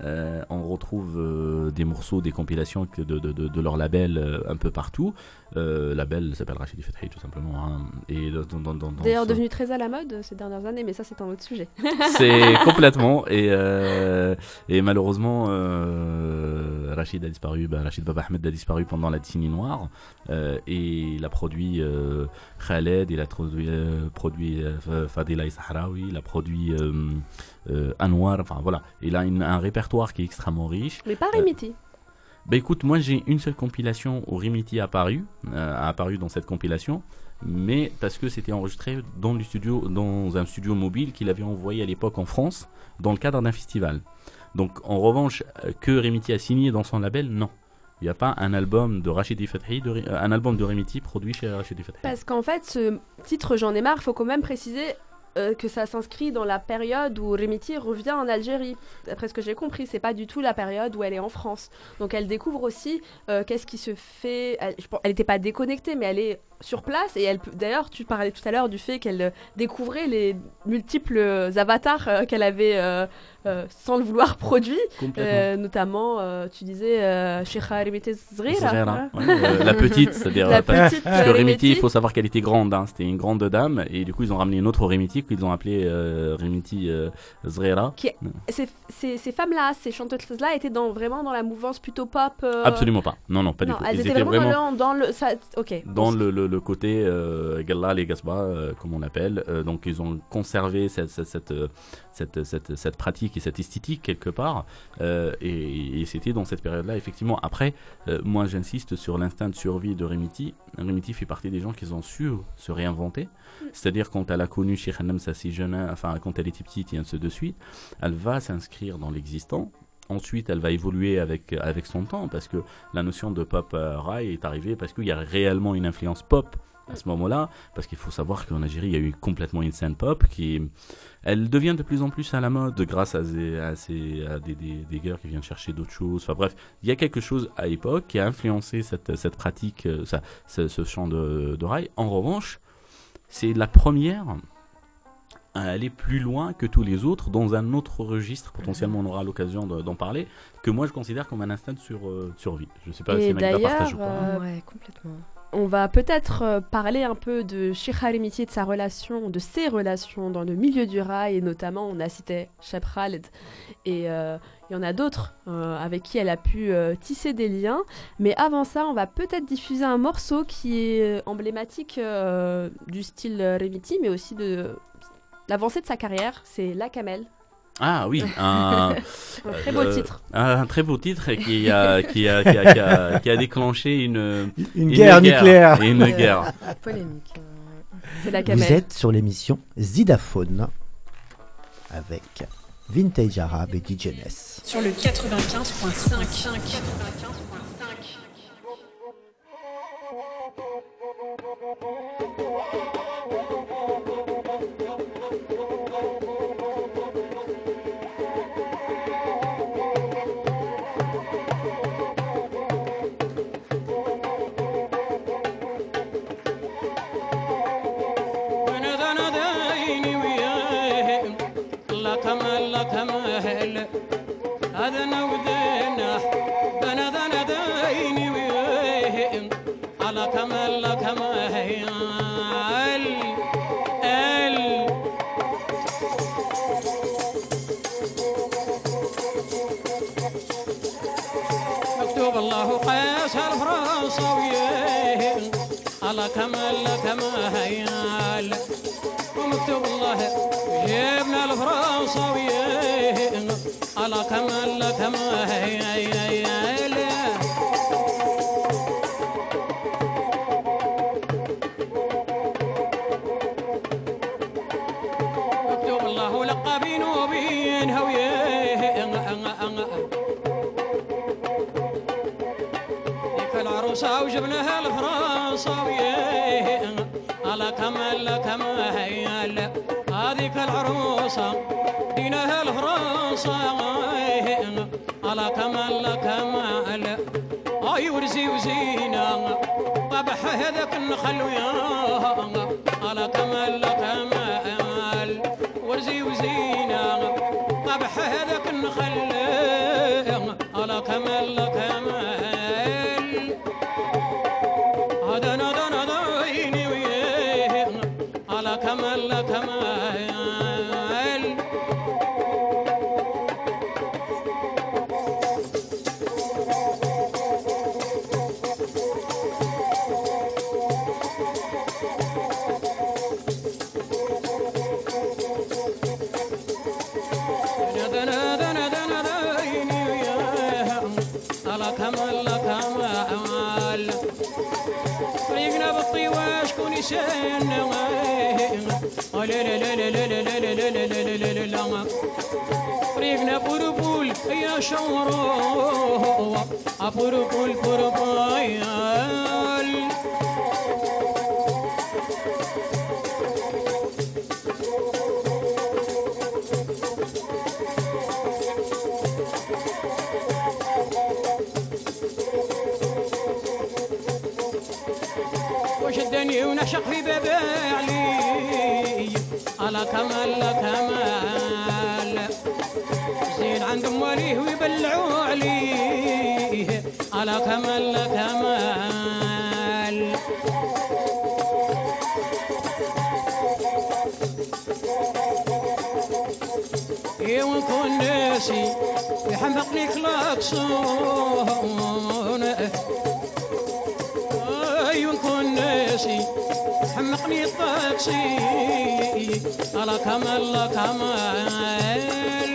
Euh, on retrouve euh, des morceaux, des compilations de, de, de leur label euh, un peu partout. Euh, label s'appelle Rachid Fethi tout simplement. hein. Et D'ailleurs, devenu très à la mode ces dernières années, mais ça, c'est un autre sujet. *laughs* c'est *laughs* complètement. Et, euh, et malheureusement, euh, Rachid a disparu. bah, Rachid Baba Ahmed a disparu pendant la décennie noire. Et il a produit Khaled, il a produit, produit Fadila Sahraoui, il a produit Anwar. Enfin voilà. Il a une- un répertoire qui est extrêmement riche. Mais pas Remiti. Bah écoute, moi j'ai une seule compilation où Rimiti a apparu, euh, a apparu dans cette compilation, mais parce que c'était enregistré dans, studio, dans un studio mobile qu'il avait envoyé à l'époque en France, dans le cadre d'un festival. Donc en revanche, euh, que Rimiti a signé dans son label, non. Il n'y a pas un album de Rachidi euh, un album de Remiti produit chez Rachidi Fathi. Parce qu'en fait, ce titre J'en ai marre, il faut quand même préciser euh, que ça s'inscrit dans la période où Remiti revient en Algérie. D'après ce que j'ai compris, c'est pas du tout la période où elle est en France. Donc elle découvre aussi euh, qu'est-ce qui se fait. Elle n'était pas déconnectée, mais elle est sur place et elle. D'ailleurs, tu parlais tout à l'heure du fait qu'elle euh, découvrait les multiples avatars qu'elle avait euh, sans le vouloir. Complètement. Euh, notamment, euh, tu disais. Zghira, hein. ouais, la petite, c'est-à-dire La petite, parce que Remiti, il faut savoir qu'elle était grande, hein, c'était une grande dame, et du coup ils ont ramené une autre Remiti qu'ils ont appelé euh, Remiti Zghira. Qui est- ces, ces- ces femmes-là, ces chanteuses-là, étaient dans, vraiment dans la mouvance plutôt pop. Absolument pas, non non pas non, du tout. elles étaient étaient vraiment, dans, le, dans le. Ça, ok. dans le, le- le côté Galla les Gasba, comme on l'appelle. Donc ils ont conservé cette, cette, cette, cette, pratique et cette esthétique quelque part. Euh, et c'était dans cette période-là, effectivement. Après, euh, moi j'insiste sur l'instinct de survie de Remiti. Remiti fait partie des gens qui ont su se réinventer. C'est-à-dire quand elle a connu Sheikh Hannam si jeune, enfin quand elle était petite et ainsi de suite, elle va s'inscrire dans l'existant. Ensuite, elle va évoluer avec, avec son temps parce que la notion de pop euh, rail est arrivée parce qu'il y a réellement une influence pop à ce moment-là. Parce qu'il faut savoir qu'en Algérie, il y a eu complètement une scène pop qui. Elle devient de plus en plus à la mode grâce à, ces- à, ces- à des, des, des gars qui viennent chercher d'autres choses. Enfin bref, il y a quelque chose à l'époque qui a influencé cette, cette pratique, euh, ça, ce, ce chant de, de rail. En revanche, c'est la première à aller plus loin que tous les autres dans un autre registre, potentiellement on aura l'occasion de- d'en parler, que moi je considère comme un instinct de, sur, euh, survie. Je sais pas Et si Magda partage ou d'ailleurs, pas. euh, Ouais, complètement. On va peut-être euh, parler un peu de Sheikh Harimiti, de sa relation, de ses relations dans le milieu du rail, et notamment on a cité Khaled, et euh, il y en a d'autres euh, avec qui elle a pu tisser des liens. Mais avant ça, on va peut-être diffuser un morceau qui est emblématique du style Remiti, mais aussi de l'avancée de sa carrière, c'est La Camel. Ah oui, *laughs* euh, un, très beau titre. Qui a, qui a, qui a, déclenché une, une, guerre, nucléaire. Une guerre. *laughs* Polémique. Vous êtes sur l'émission Zidaphone avec Vintage Arabe et DJNS. Sur le 95.5. والله. يا ابن الفرنساوي على كمال كمال. هذيك العروسة ديناها الفرنسا على كمال كمال آي ورزي وزينة طبح هذاك النخل وياه على كمال كمال ورزي وزينة طبح هذاك النخل على كمال كمال شورو ونشق في باب علي على كمال كمال. زين عند مواليه ويبلعوا عليه. على كمال كمال. ونكون ناسي يحمقني كلاكسون إي ونكون ناسي حمقني الطاكسي على كمال كمال.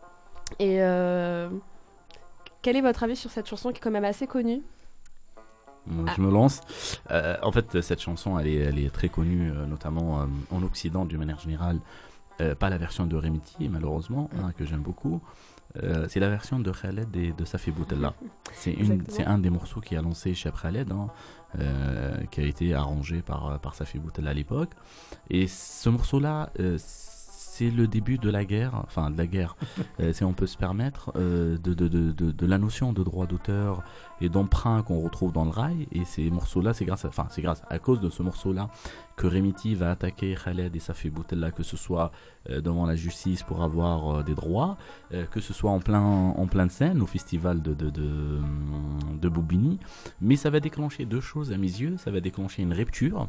et euh, quel est votre avis sur cette chanson qui est quand même assez connue? Moi, Je me lance. Euh, en fait, cette chanson, elle est, elle est très connue, euh, notamment euh, en Occident, d'une manière générale. Pas la version de Remiti, malheureusement, hein, que j'aime beaucoup. C'est la version de Khaled et de Safi Boutella. C'est un des morceaux qui a lancé Cheb Khaled, hein, qui a été arrangé par, par Safi Boutella à l'époque. Et ce morceau-là, c'est le début de la guerre, enfin de la guerre, *laughs* euh, si on peut se permettre, euh, de, de, de, de, de la notion de droit d'auteur et d'emprunt qu'on retrouve dans le rail. Et ces morceaux-là, c'est grâce, à, enfin c'est grâce à cause de ce morceau-là que Remiti va attaquer Khaled et Safi Boutella, que ce soit euh, devant la justice pour avoir des droits, que ce soit en plein en pleine scène au festival de de, de, de Boubini. Mais ça va déclencher deux choses à mes yeux. Ça va déclencher une rupture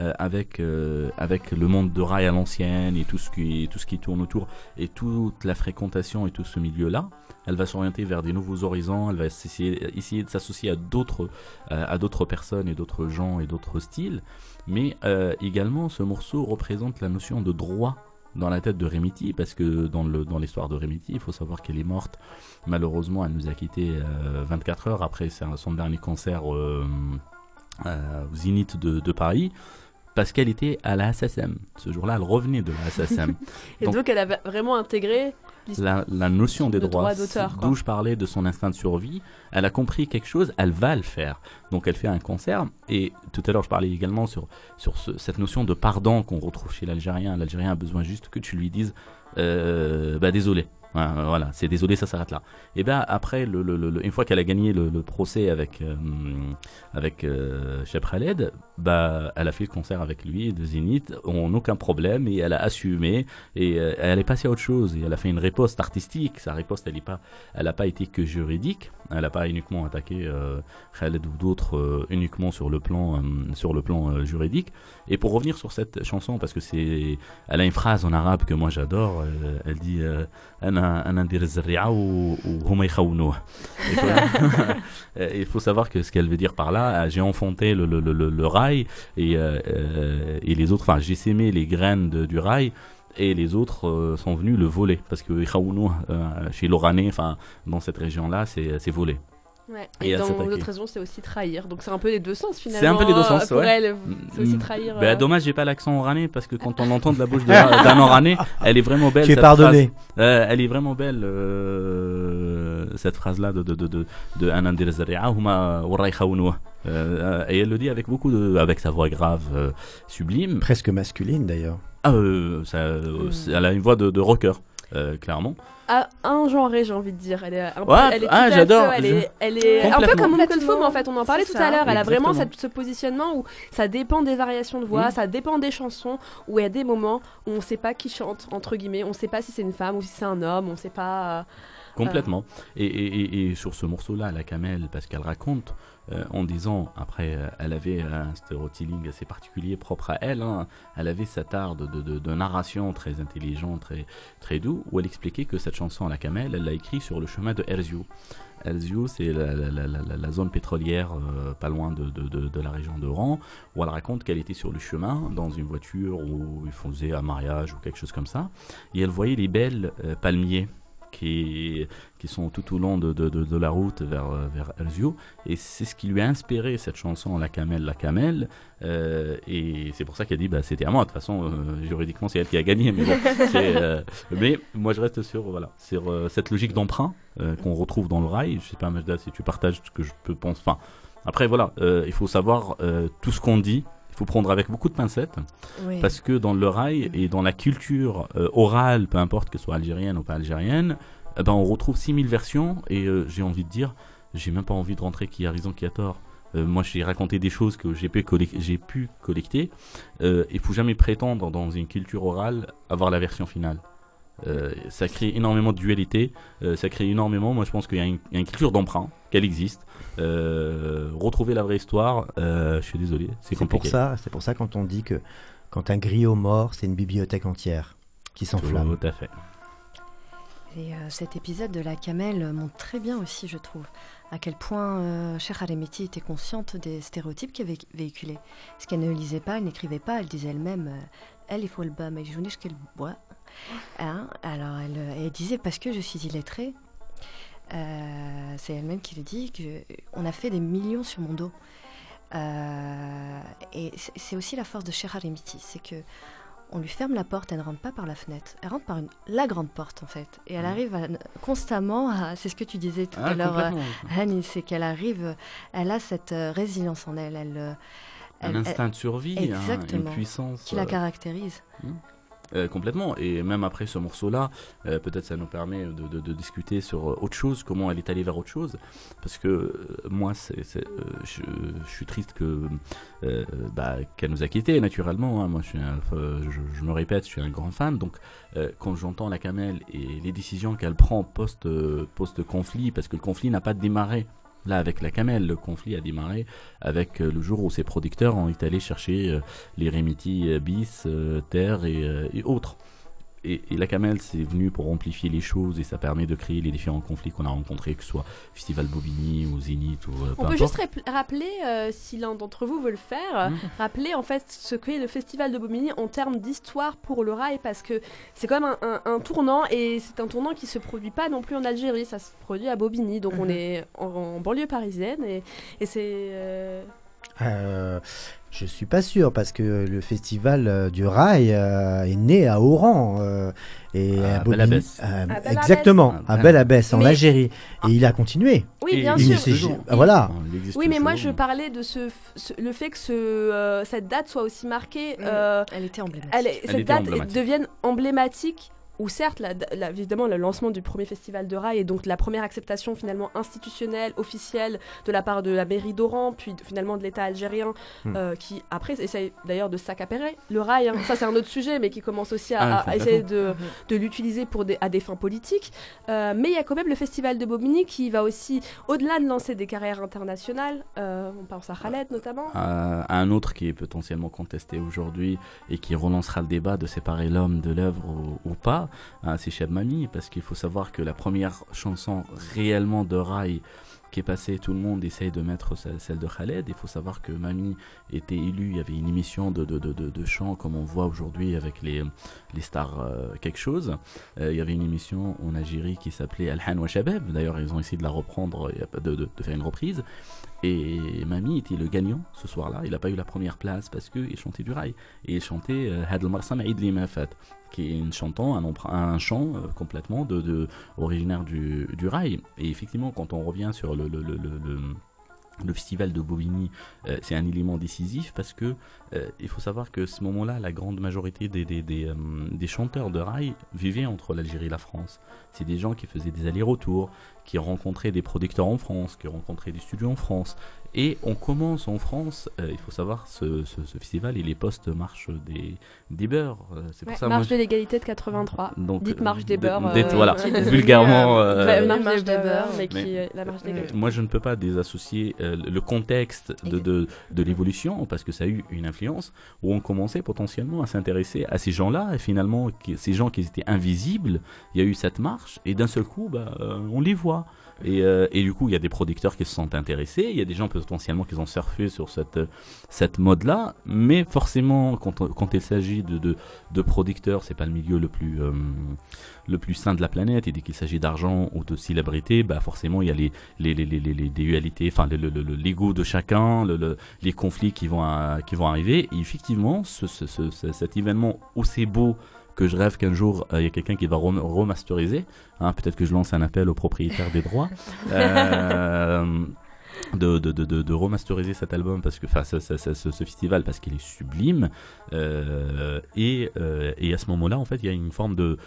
euh, avec, euh, avec le monde de rail à l'ancienne et tout ce, qui, tout ce qui tourne autour et toute la fréquentation et tout ce milieu-là. Elle va s'orienter vers des nouveaux horizons, elle va essayer, essayer de s'associer à d'autres euh, à d'autres personnes et d'autres gens et d'autres styles. Mais euh, également, ce morceau représente la notion de droit dans la tête de Remiti, parce que dans le dans l'histoire de Remiti, il faut savoir qu'elle est morte. Malheureusement, elle nous a quitté 24 heures après son dernier concert euh, euh, au Zénith de Paris parce qu'elle était à la SSM. Ce jour-là, elle revenait de la SSM. *laughs* Et donc, donc, elle avait vraiment intégré la, la, notion des de droits, droit d'auteur. d'où je parlais de son instinct de survie. Elle a compris quelque chose, elle va le faire. Donc elle fait un concert. Et tout à l'heure, je parlais également sur, sur ce, cette notion de pardon qu'on retrouve chez l'Algérien. L'Algérien a besoin juste que tu lui dises euh, bah, désolé. Voilà, c'est désolé, ça s'arrête là. Et après, le, le, le, une fois qu'elle a gagné le, procès avec euh, avec euh, Khaled, bah elle a fait le concert avec lui de Zénith, on aucun problème et elle a assumé et euh, elle est passée à autre chose et elle a fait une riposte artistique. Sa riposte, elle est pas, pas été que juridique, elle n'a pas uniquement attaqué euh, Khaled ou d'autres euh, uniquement sur le plan, euh, sur le plan juridique. Et pour revenir sur cette chanson, parce que c'est, elle a une phrase en arabe que moi j'adore. elle dit *laughs* Il faut savoir que ce qu'elle veut dire par là, ah, j'ai enfanté le, le, le, le rail et, et, les autres, enfin j'ai sémé les graines du rail et les autres euh, sont venus le voler parce que Khaounou euh, chez l'Orané enfin dans cette région là c'est volé Ouais. Et, et dans l'autre raison, c'est aussi trahir. Donc c'est un peu les deux sens finalement. C'est un peu les deux sens, pour ouais. elle, c'est aussi trahir. Bah, euh... Dommage, j'ai pas l'accent oranais parce que quand on *laughs* l'entend de la bouche d'un oranais, elle est vraiment belle. Tu es pardonné. Euh, elle est vraiment belle euh, cette phrase-là de de de euh, et elle le dit avec beaucoup de, avec sa voix grave, euh, sublime. Presque masculine d'ailleurs. Ah, ça, mm. elle a une voix de, de rocker. Euh, clairement. À un genre, j'ai envie de dire. Elle est un peu, ouais, elle est ah, j'adore. Elle est, elle est un peu comme Uncle Faux, mais en fait, on en parlait tout à l'heure. Elle a vraiment cette, ce positionnement où ça dépend des variations de voix, mmh. ça dépend des chansons, où il y a des moments où on ne sait pas qui chante, entre guillemets, on ne sait pas si c'est une femme ou si c'est un homme, on ne sait pas. Euh, Complètement. Et, et, et, sur ce morceau-là, la Camel, parce qu'elle raconte euh, en disant, après, euh, elle avait un storytelling assez particulier propre à elle, hein, elle avait cet art de, de, de, de, narration très intelligent, très, très doux, où elle expliquait que cette chanson, La Camel, elle l'a écrite sur le chemin de Erzio. Erzio, c'est la, zone pétrolière euh, pas loin de, de, la région d'Oran, où elle raconte qu'elle était sur le chemin, dans une voiture où ils faisaient un mariage ou quelque chose comme ça, et elle voyait les belles palmiers qui, qui sont tout au long de, de, de, de la route vers, vers Erzio. Et c'est ce qui lui a inspiré cette chanson La Camel, La Camel. Euh, et c'est pour ça qu'elle dit bah, c'était à moi. De toute façon, euh, juridiquement, c'est elle qui a gagné. Mais, bon, *laughs* euh, mais moi, je reste sur, voilà, sur euh, cette logique d'emprunt euh, qu'on retrouve dans le rail. Je sais pas, Majda, si tu partages ce que je peux penser. Enfin, après, voilà, il faut savoir tout ce qu'on dit faut prendre avec beaucoup de pincettes oui. parce que dans le rail et dans la culture euh, orale, peu importe que ce soit algérienne ou pas algérienne, eh ben on retrouve 6000 versions et euh, j'ai envie de dire, j'ai même pas envie de rentrer qui a raison, qui a tort. Euh, moi, j'ai raconté des choses que j'ai pu, j'ai pu collecter. Il faut jamais prétendre dans une culture orale avoir la version finale. Euh, ça crée énormément de dualité, euh, ça crée énormément. Moi, je pense qu'il y, y, a une culture d'emprunt, qu'elle existe. Euh, retrouver la vraie histoire, je suis désolé, c'est compliqué. Pour ça, c'est pour ça quand on dit que quand un griot mort, c'est une bibliothèque entière qui s'enflamme. Tout à fait. Et cet épisode de la Camel montre très bien aussi, je trouve, à quel point euh, Cheikh Aremeti était consciente des stéréotypes qu'elle avait véhiculés. Ce qu'elle ne lisait pas, elle n'écrivait pas, elle disait elle-même Elle, il faut le bas, mais je n'ai qu'elle boit. Hein Alors elle, elle, disait parce que je suis illettrée, euh, c'est elle-même qui le dit, qu'on a fait des millions sur mon dos. Euh, et c'est aussi la force de Cheikh Harimiti, c'est que on lui ferme la porte, elle ne rentre pas par la fenêtre, elle rentre par une, la grande porte en fait. Et elle arrive à, constamment à, c'est ce que tu disais tout ah, à l'heure, Hani, c'est qu'elle arrive, elle a cette euh, résilience en elle. elle un elle, instinct de survie, exactement, hein, une puissance qui la caractérise. Mmh. Euh, complètement. Et même après ce morceau-là, euh, peut-être ça nous permet de, discuter sur euh, autre chose, comment elle est allée vers autre chose. Parce que moi, c'est, je, suis triste que bah, qu'elle nous a quittés, naturellement. hein. Moi, je, me répète, je suis un grand fan. Donc, quand j'entends la Camel et les décisions qu'elle prend post, post-conflit, parce que le conflit n'a pas démarré. Là, avec la Camel, le conflit a démarré avec euh, le jour où ses producteurs ont été allés chercher euh, les Remiti euh, bis, terre et autres. Et, et la Camel, c'est venu pour amplifier les choses et ça permet de créer les différents conflits qu'on a rencontrés, que ce soit Festival Bobigny ou Zénith ou euh, peu On peut importe. juste rap- rappeler, euh, si l'un d'entre vous veut le faire, euh, rappeler en fait ce qu'est le festival de Bobigny en termes d'histoire pour le rail, parce que c'est quand même un, un- un tournant et c'est un tournant qui se produit pas non plus en Algérie, ça se produit à Bobigny, donc on Mhm. est en, en banlieue parisienne et, et c'est. euh, Euh, je suis pas sûr parce que le festival euh, du rail euh, est né à Oran euh, et À à Bobigny- Bel-Abbès. euh, À exactement Ah, à. Bel-Abbès en Mais- Algérie et il a continué. Oui, bien sûr. ah, voilà. Il Oui, mais moi je parlais de ce, le fait que ce, euh, cette date soit aussi marquée. Elle était emblématique. elle est- Elle cette date emblématique. devienne emblématique. Ou certes, la- la- évidemment, le lancement du premier festival de rail et donc la première acceptation finalement institutionnelle, officielle de la part de la mairie d'Oran, puis de- finalement de l'État algérien, Hmm. euh, qui après essaye d'ailleurs de s'accapérer le rail. hein. Ça, c'est un autre sujet, mais qui commence aussi à, Ah, à- essayer de, de l'utiliser pour des, à des fins politiques. Euh, mais il y a quand même le festival de Bobigny qui va aussi, au-delà de lancer des carrières internationales, euh, on pense à Khaled notamment. à un autre qui est potentiellement contesté aujourd'hui et qui relancera le débat de séparer l'homme de l'œuvre ou, ou pas, hein, c'est Cheb Mami, parce qu'il faut savoir que la première chanson réellement de Rai qui est passée, tout le monde essaye de mettre ce- celle de Khaled. Il faut savoir que Mami était élue, il y avait une émission de, de, de, de, chant comme on voit aujourd'hui avec les, les stars euh, quelque chose. Euh, il y avait une émission en Algérie qui s'appelait Al-Han wa Shabab, d'ailleurs ils ont essayé de la reprendre, de, faire une reprise. Et Mami était le gagnant ce soir-là. Il n'a pas eu la première place parce qu'il chantait du rail. Et il chantait euh, Had al-Marsam Eid qui est une chantant, un, un chant euh, complètement de, de- originaire du, du rail. Et effectivement, quand on revient sur le, le, le, le- festival de Bobigny, euh, c'est un élément décisif parce que euh, il faut savoir que ce moment-là, la grande majorité des, des, des, des chanteurs de rail vivaient entre l'Algérie et la France. C'est des gens qui faisaient des allers-retours, qui rencontraient des producteurs en France, qui rencontraient des studios en France. Et on commence en France, euh, il faut savoir, ce, ce, ce festival, il est post-marche des, des beurs. Euh, c'est pour Ouais, ça, marche moi, de l'égalité de 83. Donc, Dites euh, marche des de- beurs. d'être- euh, voilà, qui est devenue, vulgairement, euh, ouais, marche, marche des des beurs, beurs, mais qui est la marche des Euh, moi, je ne peux pas désassocier euh, le contexte de, de, de l'évolution parce que ça a eu une influence où on commençait potentiellement à s'intéresser à ces gens-là et finalement, qui- ces gens qui étaient invisibles, il y a eu cette marche et d'un seul coup, bah, euh, on les voit. Et, euh, et du coup, il y a des producteurs qui se sont intéressés, il y a des gens potentiellement qui ont surfé sur cette, cette mode-là, mais forcément, quand, il s'agit de, de, de producteurs, c'est pas le milieu le plus, euh, le plus sain de la planète, et dès qu'il s'agit d'argent ou de célébrité, bah forcément, il y a les, les, les, les, les, dualités, enfin, le- le- le- le- l'ego de chacun, le, le- les conflits qui vont, qui vont arriver, et effectivement, ce, ce, ce- ce- cet événement aussi beau que je rêve qu'un jour euh, il y a quelqu'un qui va rem- remasteriser. Hein, Peut-être que je lance un appel aux propriétaires des droits. *laughs* Euh, de, de, de, remasteriser cet album parce que enfin ce, ce, ce, ce festival parce qu'il est sublime euh, et, euh, et à ce moment là en fait il y a une forme de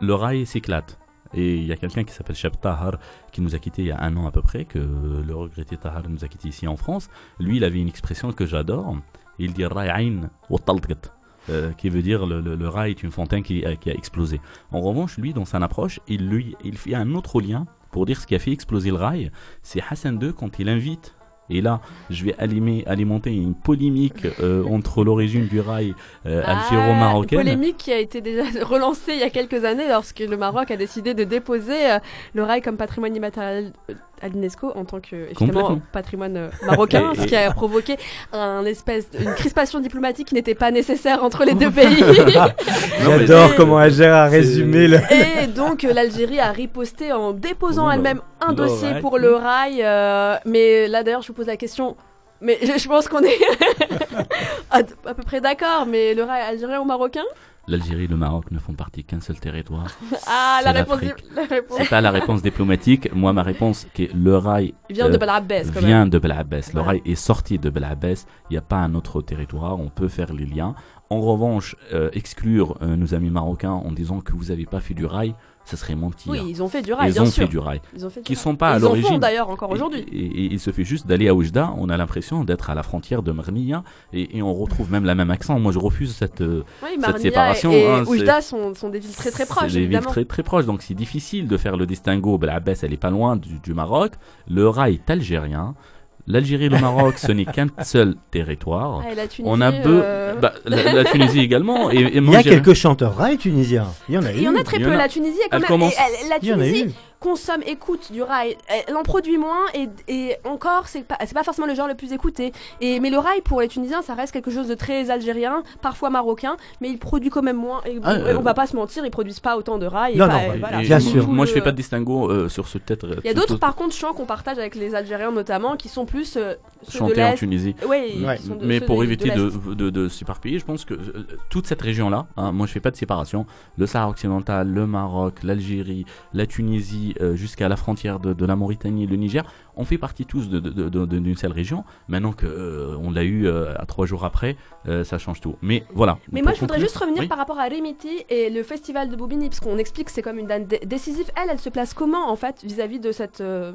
le rail s'éclate et il y a quelqu'un qui s'appelle Shab Tahar qui nous a quitté il y a un an à peu près que le regretté Tahar nous a quitté ici en France lui il avait une expression que j'adore il dit rail ayn wa talqat euh, qui veut dire le, le, le rail est une fontaine qui, a- qui a explosé. En revanche, lui, dans son approche, il, lui, il fait un autre lien pour dire ce qui a fait exploser le rail. C'est Hassan II quand il invite, et là, je vais alimenter, alimenter une polémique euh, entre l'origine du rail euh, Ah, algéro-marocaine. Polémique qui a été déjà *laughs* relancée il y a quelques années lorsque le Maroc a décidé de déposer euh, le rail comme patrimoine immatériel euh, à l'UNESCO en tant que évidemment patrimoine euh, marocain, *laughs* Et- ce qui a provoqué un espèce de- une crispation diplomatique qui n'était pas nécessaire entre les deux pays. *laughs* *laughs* J'adore comment Alger a résumé le. Et donc euh, l'Algérie a riposté en déposant Oh, elle-même un le dossier rail. pour le rail. euh, mais là d'ailleurs je vous pose la question. Mais je, je pense qu'on est à, à peu près d'accord. Mais le rail algérien ou marocain? L'Algérie et le Maroc ne font partie qu'un seul territoire. *laughs* Ah, la réponse, la réponse. C'est pas la réponse diplomatique. Moi, ma réponse, qui est le rail. Il vient de Bel-Abbès, quand Vient même. de Bel-Abbès. Le rail est sorti de Bel-Abbès. Il n'y a pas un autre territoire. On peut faire les liens. En revanche, euh, exclure euh, nos amis marocains en disant que vous n'avez pas fait du rail, ça serait mentir. Oui, ils ont fait du rail, Ils bien ont sûr. fait du rail. Ils ont fait du Qui rail. sont pas à Ils font l'origine. d'ailleurs encore aujourd'hui. Et, et il se fait juste d'aller à Oujda, on a l'impression d'être à la frontière de Marmilla et, et on retrouve même le même accent. Moi, je refuse cette, euh, Oui, cette séparation. et, et hein, Oujda sont, sont des villes très très proches, des villes très très proches, donc c'est difficile de faire le distinguo. Bel-Abbès, elle est pas loin du, du Maroc. Le rail est algérien. L'Algérie et le Maroc, ce n'est qu'un seul territoire. Ah, et la On a Tunisie, peu, euh, bah, la, la Tunisie également. Et, et Il y a quelques chanteurs rail tunisiens. Il y en a Il y en a très Il y peu. en a- La Tunisie, est quand Elle même, commence- et elle- la Il y en a Tunisie eu. Consomme, écoute du rail. Elle en produit moins et, et encore, c'est pas, c'est pas forcément le genre le plus écouté. Et, mais le rail, pour les Tunisiens, ça reste quelque chose de très algérien, parfois marocain, mais il produit quand même moins. Et, Ah, et euh, on va pas se mentir, ils produisent pas autant de rail. et Non, pas- non, bah, voilà, bien sûr. Moi, je fais pas de distinguo euh, sur ce peut-être. Il y a d'autres, par contre, chants qu'on partage avec les Algériens notamment, qui sont plus euh, chanter en. Tunisie. Oui, Ouais. de- Mais pour de- éviter de, de, s'éparpiller, je pense que euh, toute cette région-là, hein, moi je fais pas de séparation, le Sahara occidental, le Maroc, l'Algérie, la Tunisie, euh, jusqu'à la frontière de, de la Mauritanie, le Niger, on fait partie tous d'une seule région. Maintenant que euh, on l'a eu euh, à trois jours après, ça change tout. Mais voilà. Mais moi, je voudrais juste revenir Oui. par rapport à Remiti et le festival de Bobigny, parce qu'on explique que c'est comme une date dé- décisive. Elle, elle se place comment, en fait, vis-à-vis de cette... euh,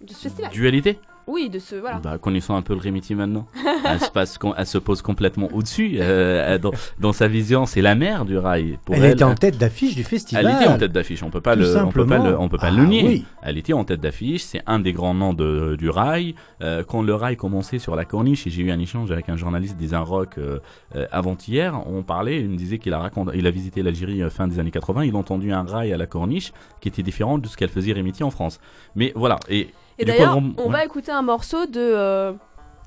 de ce festival? Dualité? Oui, de ce... Voilà. Bah, connaissons un peu le Remiti maintenant. elle, se passe, com- elle se pose complètement au-dessus. euh, dans, dans sa vision, c'est la mère du rail. Pour Elle elle, était en tête d'affiche du festival. Elle était en tête d'affiche, on peut pas Tout le, on peut pas simplement. le, on peut pas Ah le nier. oui. Elle était en tête d'affiche, c'est un des grands noms de, du rail. Euh, quand le rail commençait sur la corniche, et j'ai eu un échange avec un journaliste des Inrocks euh, euh, avant-hier, on parlait, il me disait qu'il a raconté, il a visité l'Algérie fin des années 80, il a entendu un rail à la corniche qui était différent de ce qu'elle faisait Remiti en France. Mais voilà. Et, Et d'ailleurs, on- on ouais, va écouter un morceau de, euh,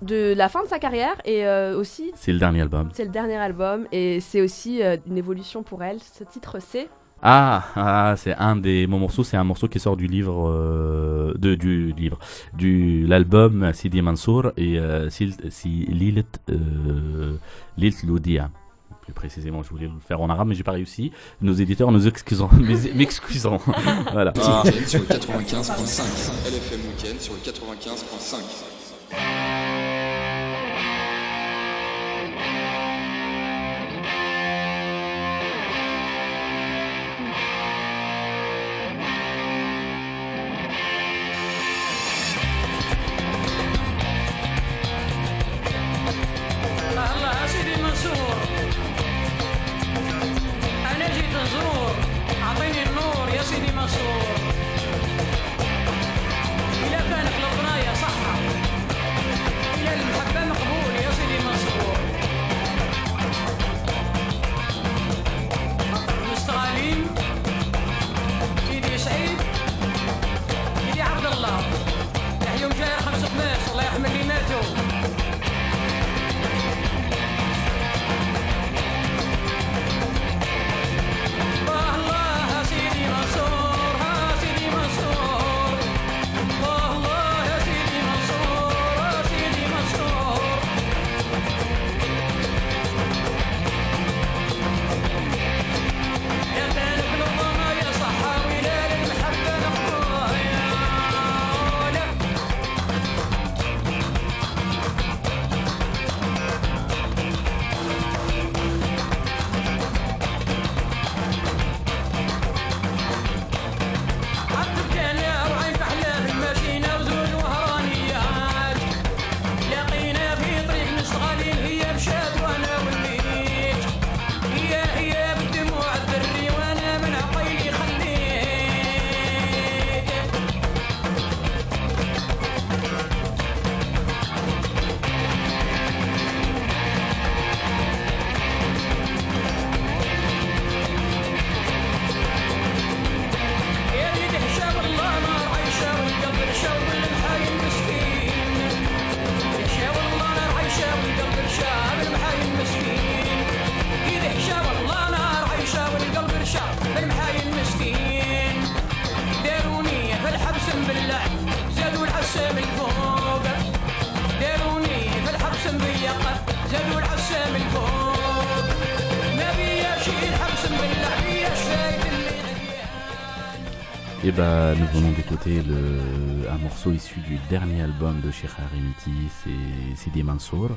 de la fin de sa carrière et euh, aussi, c'est le dernier album. c'est le dernier album et c'est aussi euh, une évolution pour elle. Ce titre, c'est... Ah, ah, c'est un des mon morceaux, c'est un morceau qui sort du livre de du livre du l'album Sidi Mansour et euh, Sil- si Lilt euh, Lilt Loudia. Plus précisément, je voulais le faire en arabe, mais j'ai pas réussi. Nos éditeurs nous excusons, *laughs* mais- m'excuseront. *laughs* voilà. Ah. Week-end sur le 95.5. LFM Weekend sur le 95.5. le, un morceau issu du dernier album de Sheikh Harimiti, c'est Sidi Mansour.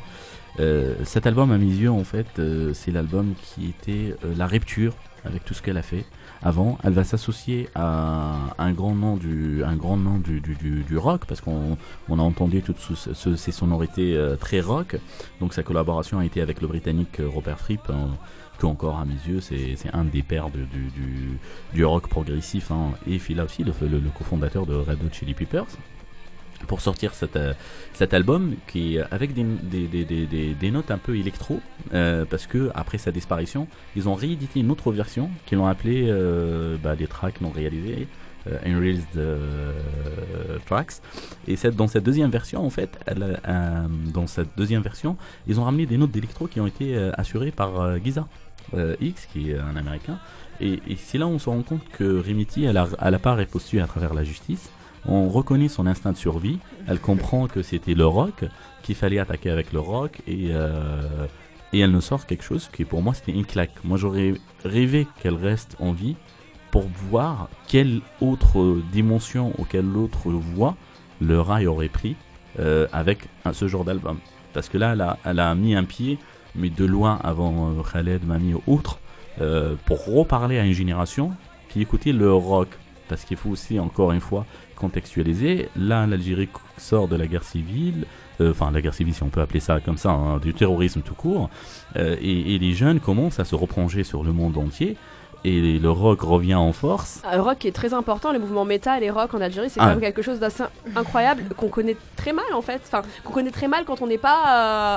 Euh, cet album, à mes yeux, en fait, euh, c'est l'album qui était euh, la rupture avec tout ce qu'elle a fait avant. Elle va s'associer à un grand nom du, un grand nom du, du, du- rock, parce qu'on on a entendu toutes ce- ce- ces sonorités euh, très rock. Donc sa collaboration a été avec le Britannique Robert Fripp, hein, encore à mes yeux, c'est un des pères du, du, rock progressif. hein. Et Phil aussi, le, cofondateur de Red Chili Peppers pour sortir cet, euh, cet album qui est avec des, notes un peu électro euh, parce que après sa disparition ils ont réédité une autre version qu'ils l'ont appelée euh, bah, des tracks non réalisés euh, euh, Tracks. Et dans cette deuxième version en fait euh, dans cette deuxième version ils ont ramené des notes d'électro qui ont été euh, assurées par euh, Giza euh, X qui est un américain. Et, et c'est là où on se rend compte que Remity elle a, elle a pas à travers la justice on reconnaît son instinct de survie. Elle comprend que c'était le rock, qu'il fallait attaquer avec le rock, et, euh, et elle nous sort quelque chose qui pour moi c'était une claque. Moi j'aurais rêvé qu'elle reste en vie pour voir quelle autre dimension ou quelle autre voie le rail aurait pris euh, avec ce genre d'album. Parce que là, elle a, elle a mis un pied, mais de loin avant euh, Khaled, Mami ou autre, pour reparler à une génération qui écoutait le rock. Parce qu'il faut aussi, encore une fois, contextualiser. Là, l'Algérie sort de la guerre civile, euh, enfin la guerre civile si on peut appeler ça comme ça, hein, du terrorisme tout court, euh, et, et les jeunes commencent à se replonger sur le monde entier, et le rock revient en force. Ah, Le rock est très important, les mouvements métal et rock en Algérie, c'est Ah. quand même quelque chose d'assez incroyable qu'on connaît très mal en fait. Enfin, qu'on connaît très mal quand on n'est pas. euh,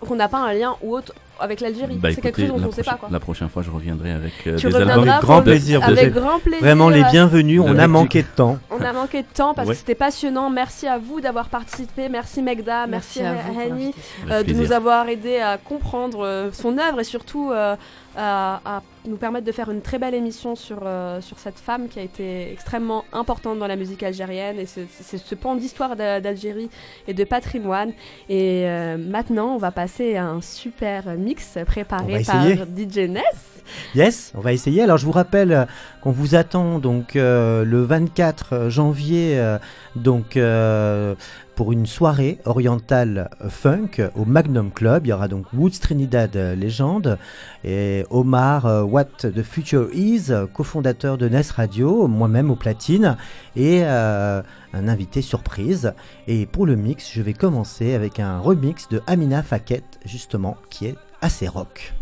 qu'on n'a pas un lien ou autre avec l'Algérie. Bah, c'est quelque chose dont on ne sait pas quoi. la prochaine fois, je reviendrai avec euh, Tu des reviendras albums. Avec grand plaisir. vous avec êtes grand plaisir. Vraiment les bienvenus. On a manqué de temps. On a manqué de temps parce Ouais. que c'était passionnant. Merci à vous d'avoir participé. Merci Megda. Merci, Merci à vous pour Hani euh, de nous avoir aidé à comprendre euh, son œuvre et surtout euh, à, à nous permettre de faire une très belle émission sur, euh, sur cette femme qui a été extrêmement importante dans la musique algérienne et c'est ce pan d'histoire d'Al- d'Algérie et de patrimoine. Et euh, maintenant, on va passer à un super mix préparé par DJ Ness. Yes, on va essayer. Alors je vous rappelle euh, qu'on vous attend donc euh, le 24 janvier euh, donc euh, pour une soirée orientale funk au Magnum Club. Il y aura donc Woods Trinidad euh, légende et Omar euh, What the Future Is, euh, cofondateur de Ness Radio, moi-même au platine et euh, un invité surprise. Et pour le mix, je vais commencer avec un remix de Amina Faket justement qui est assez rock.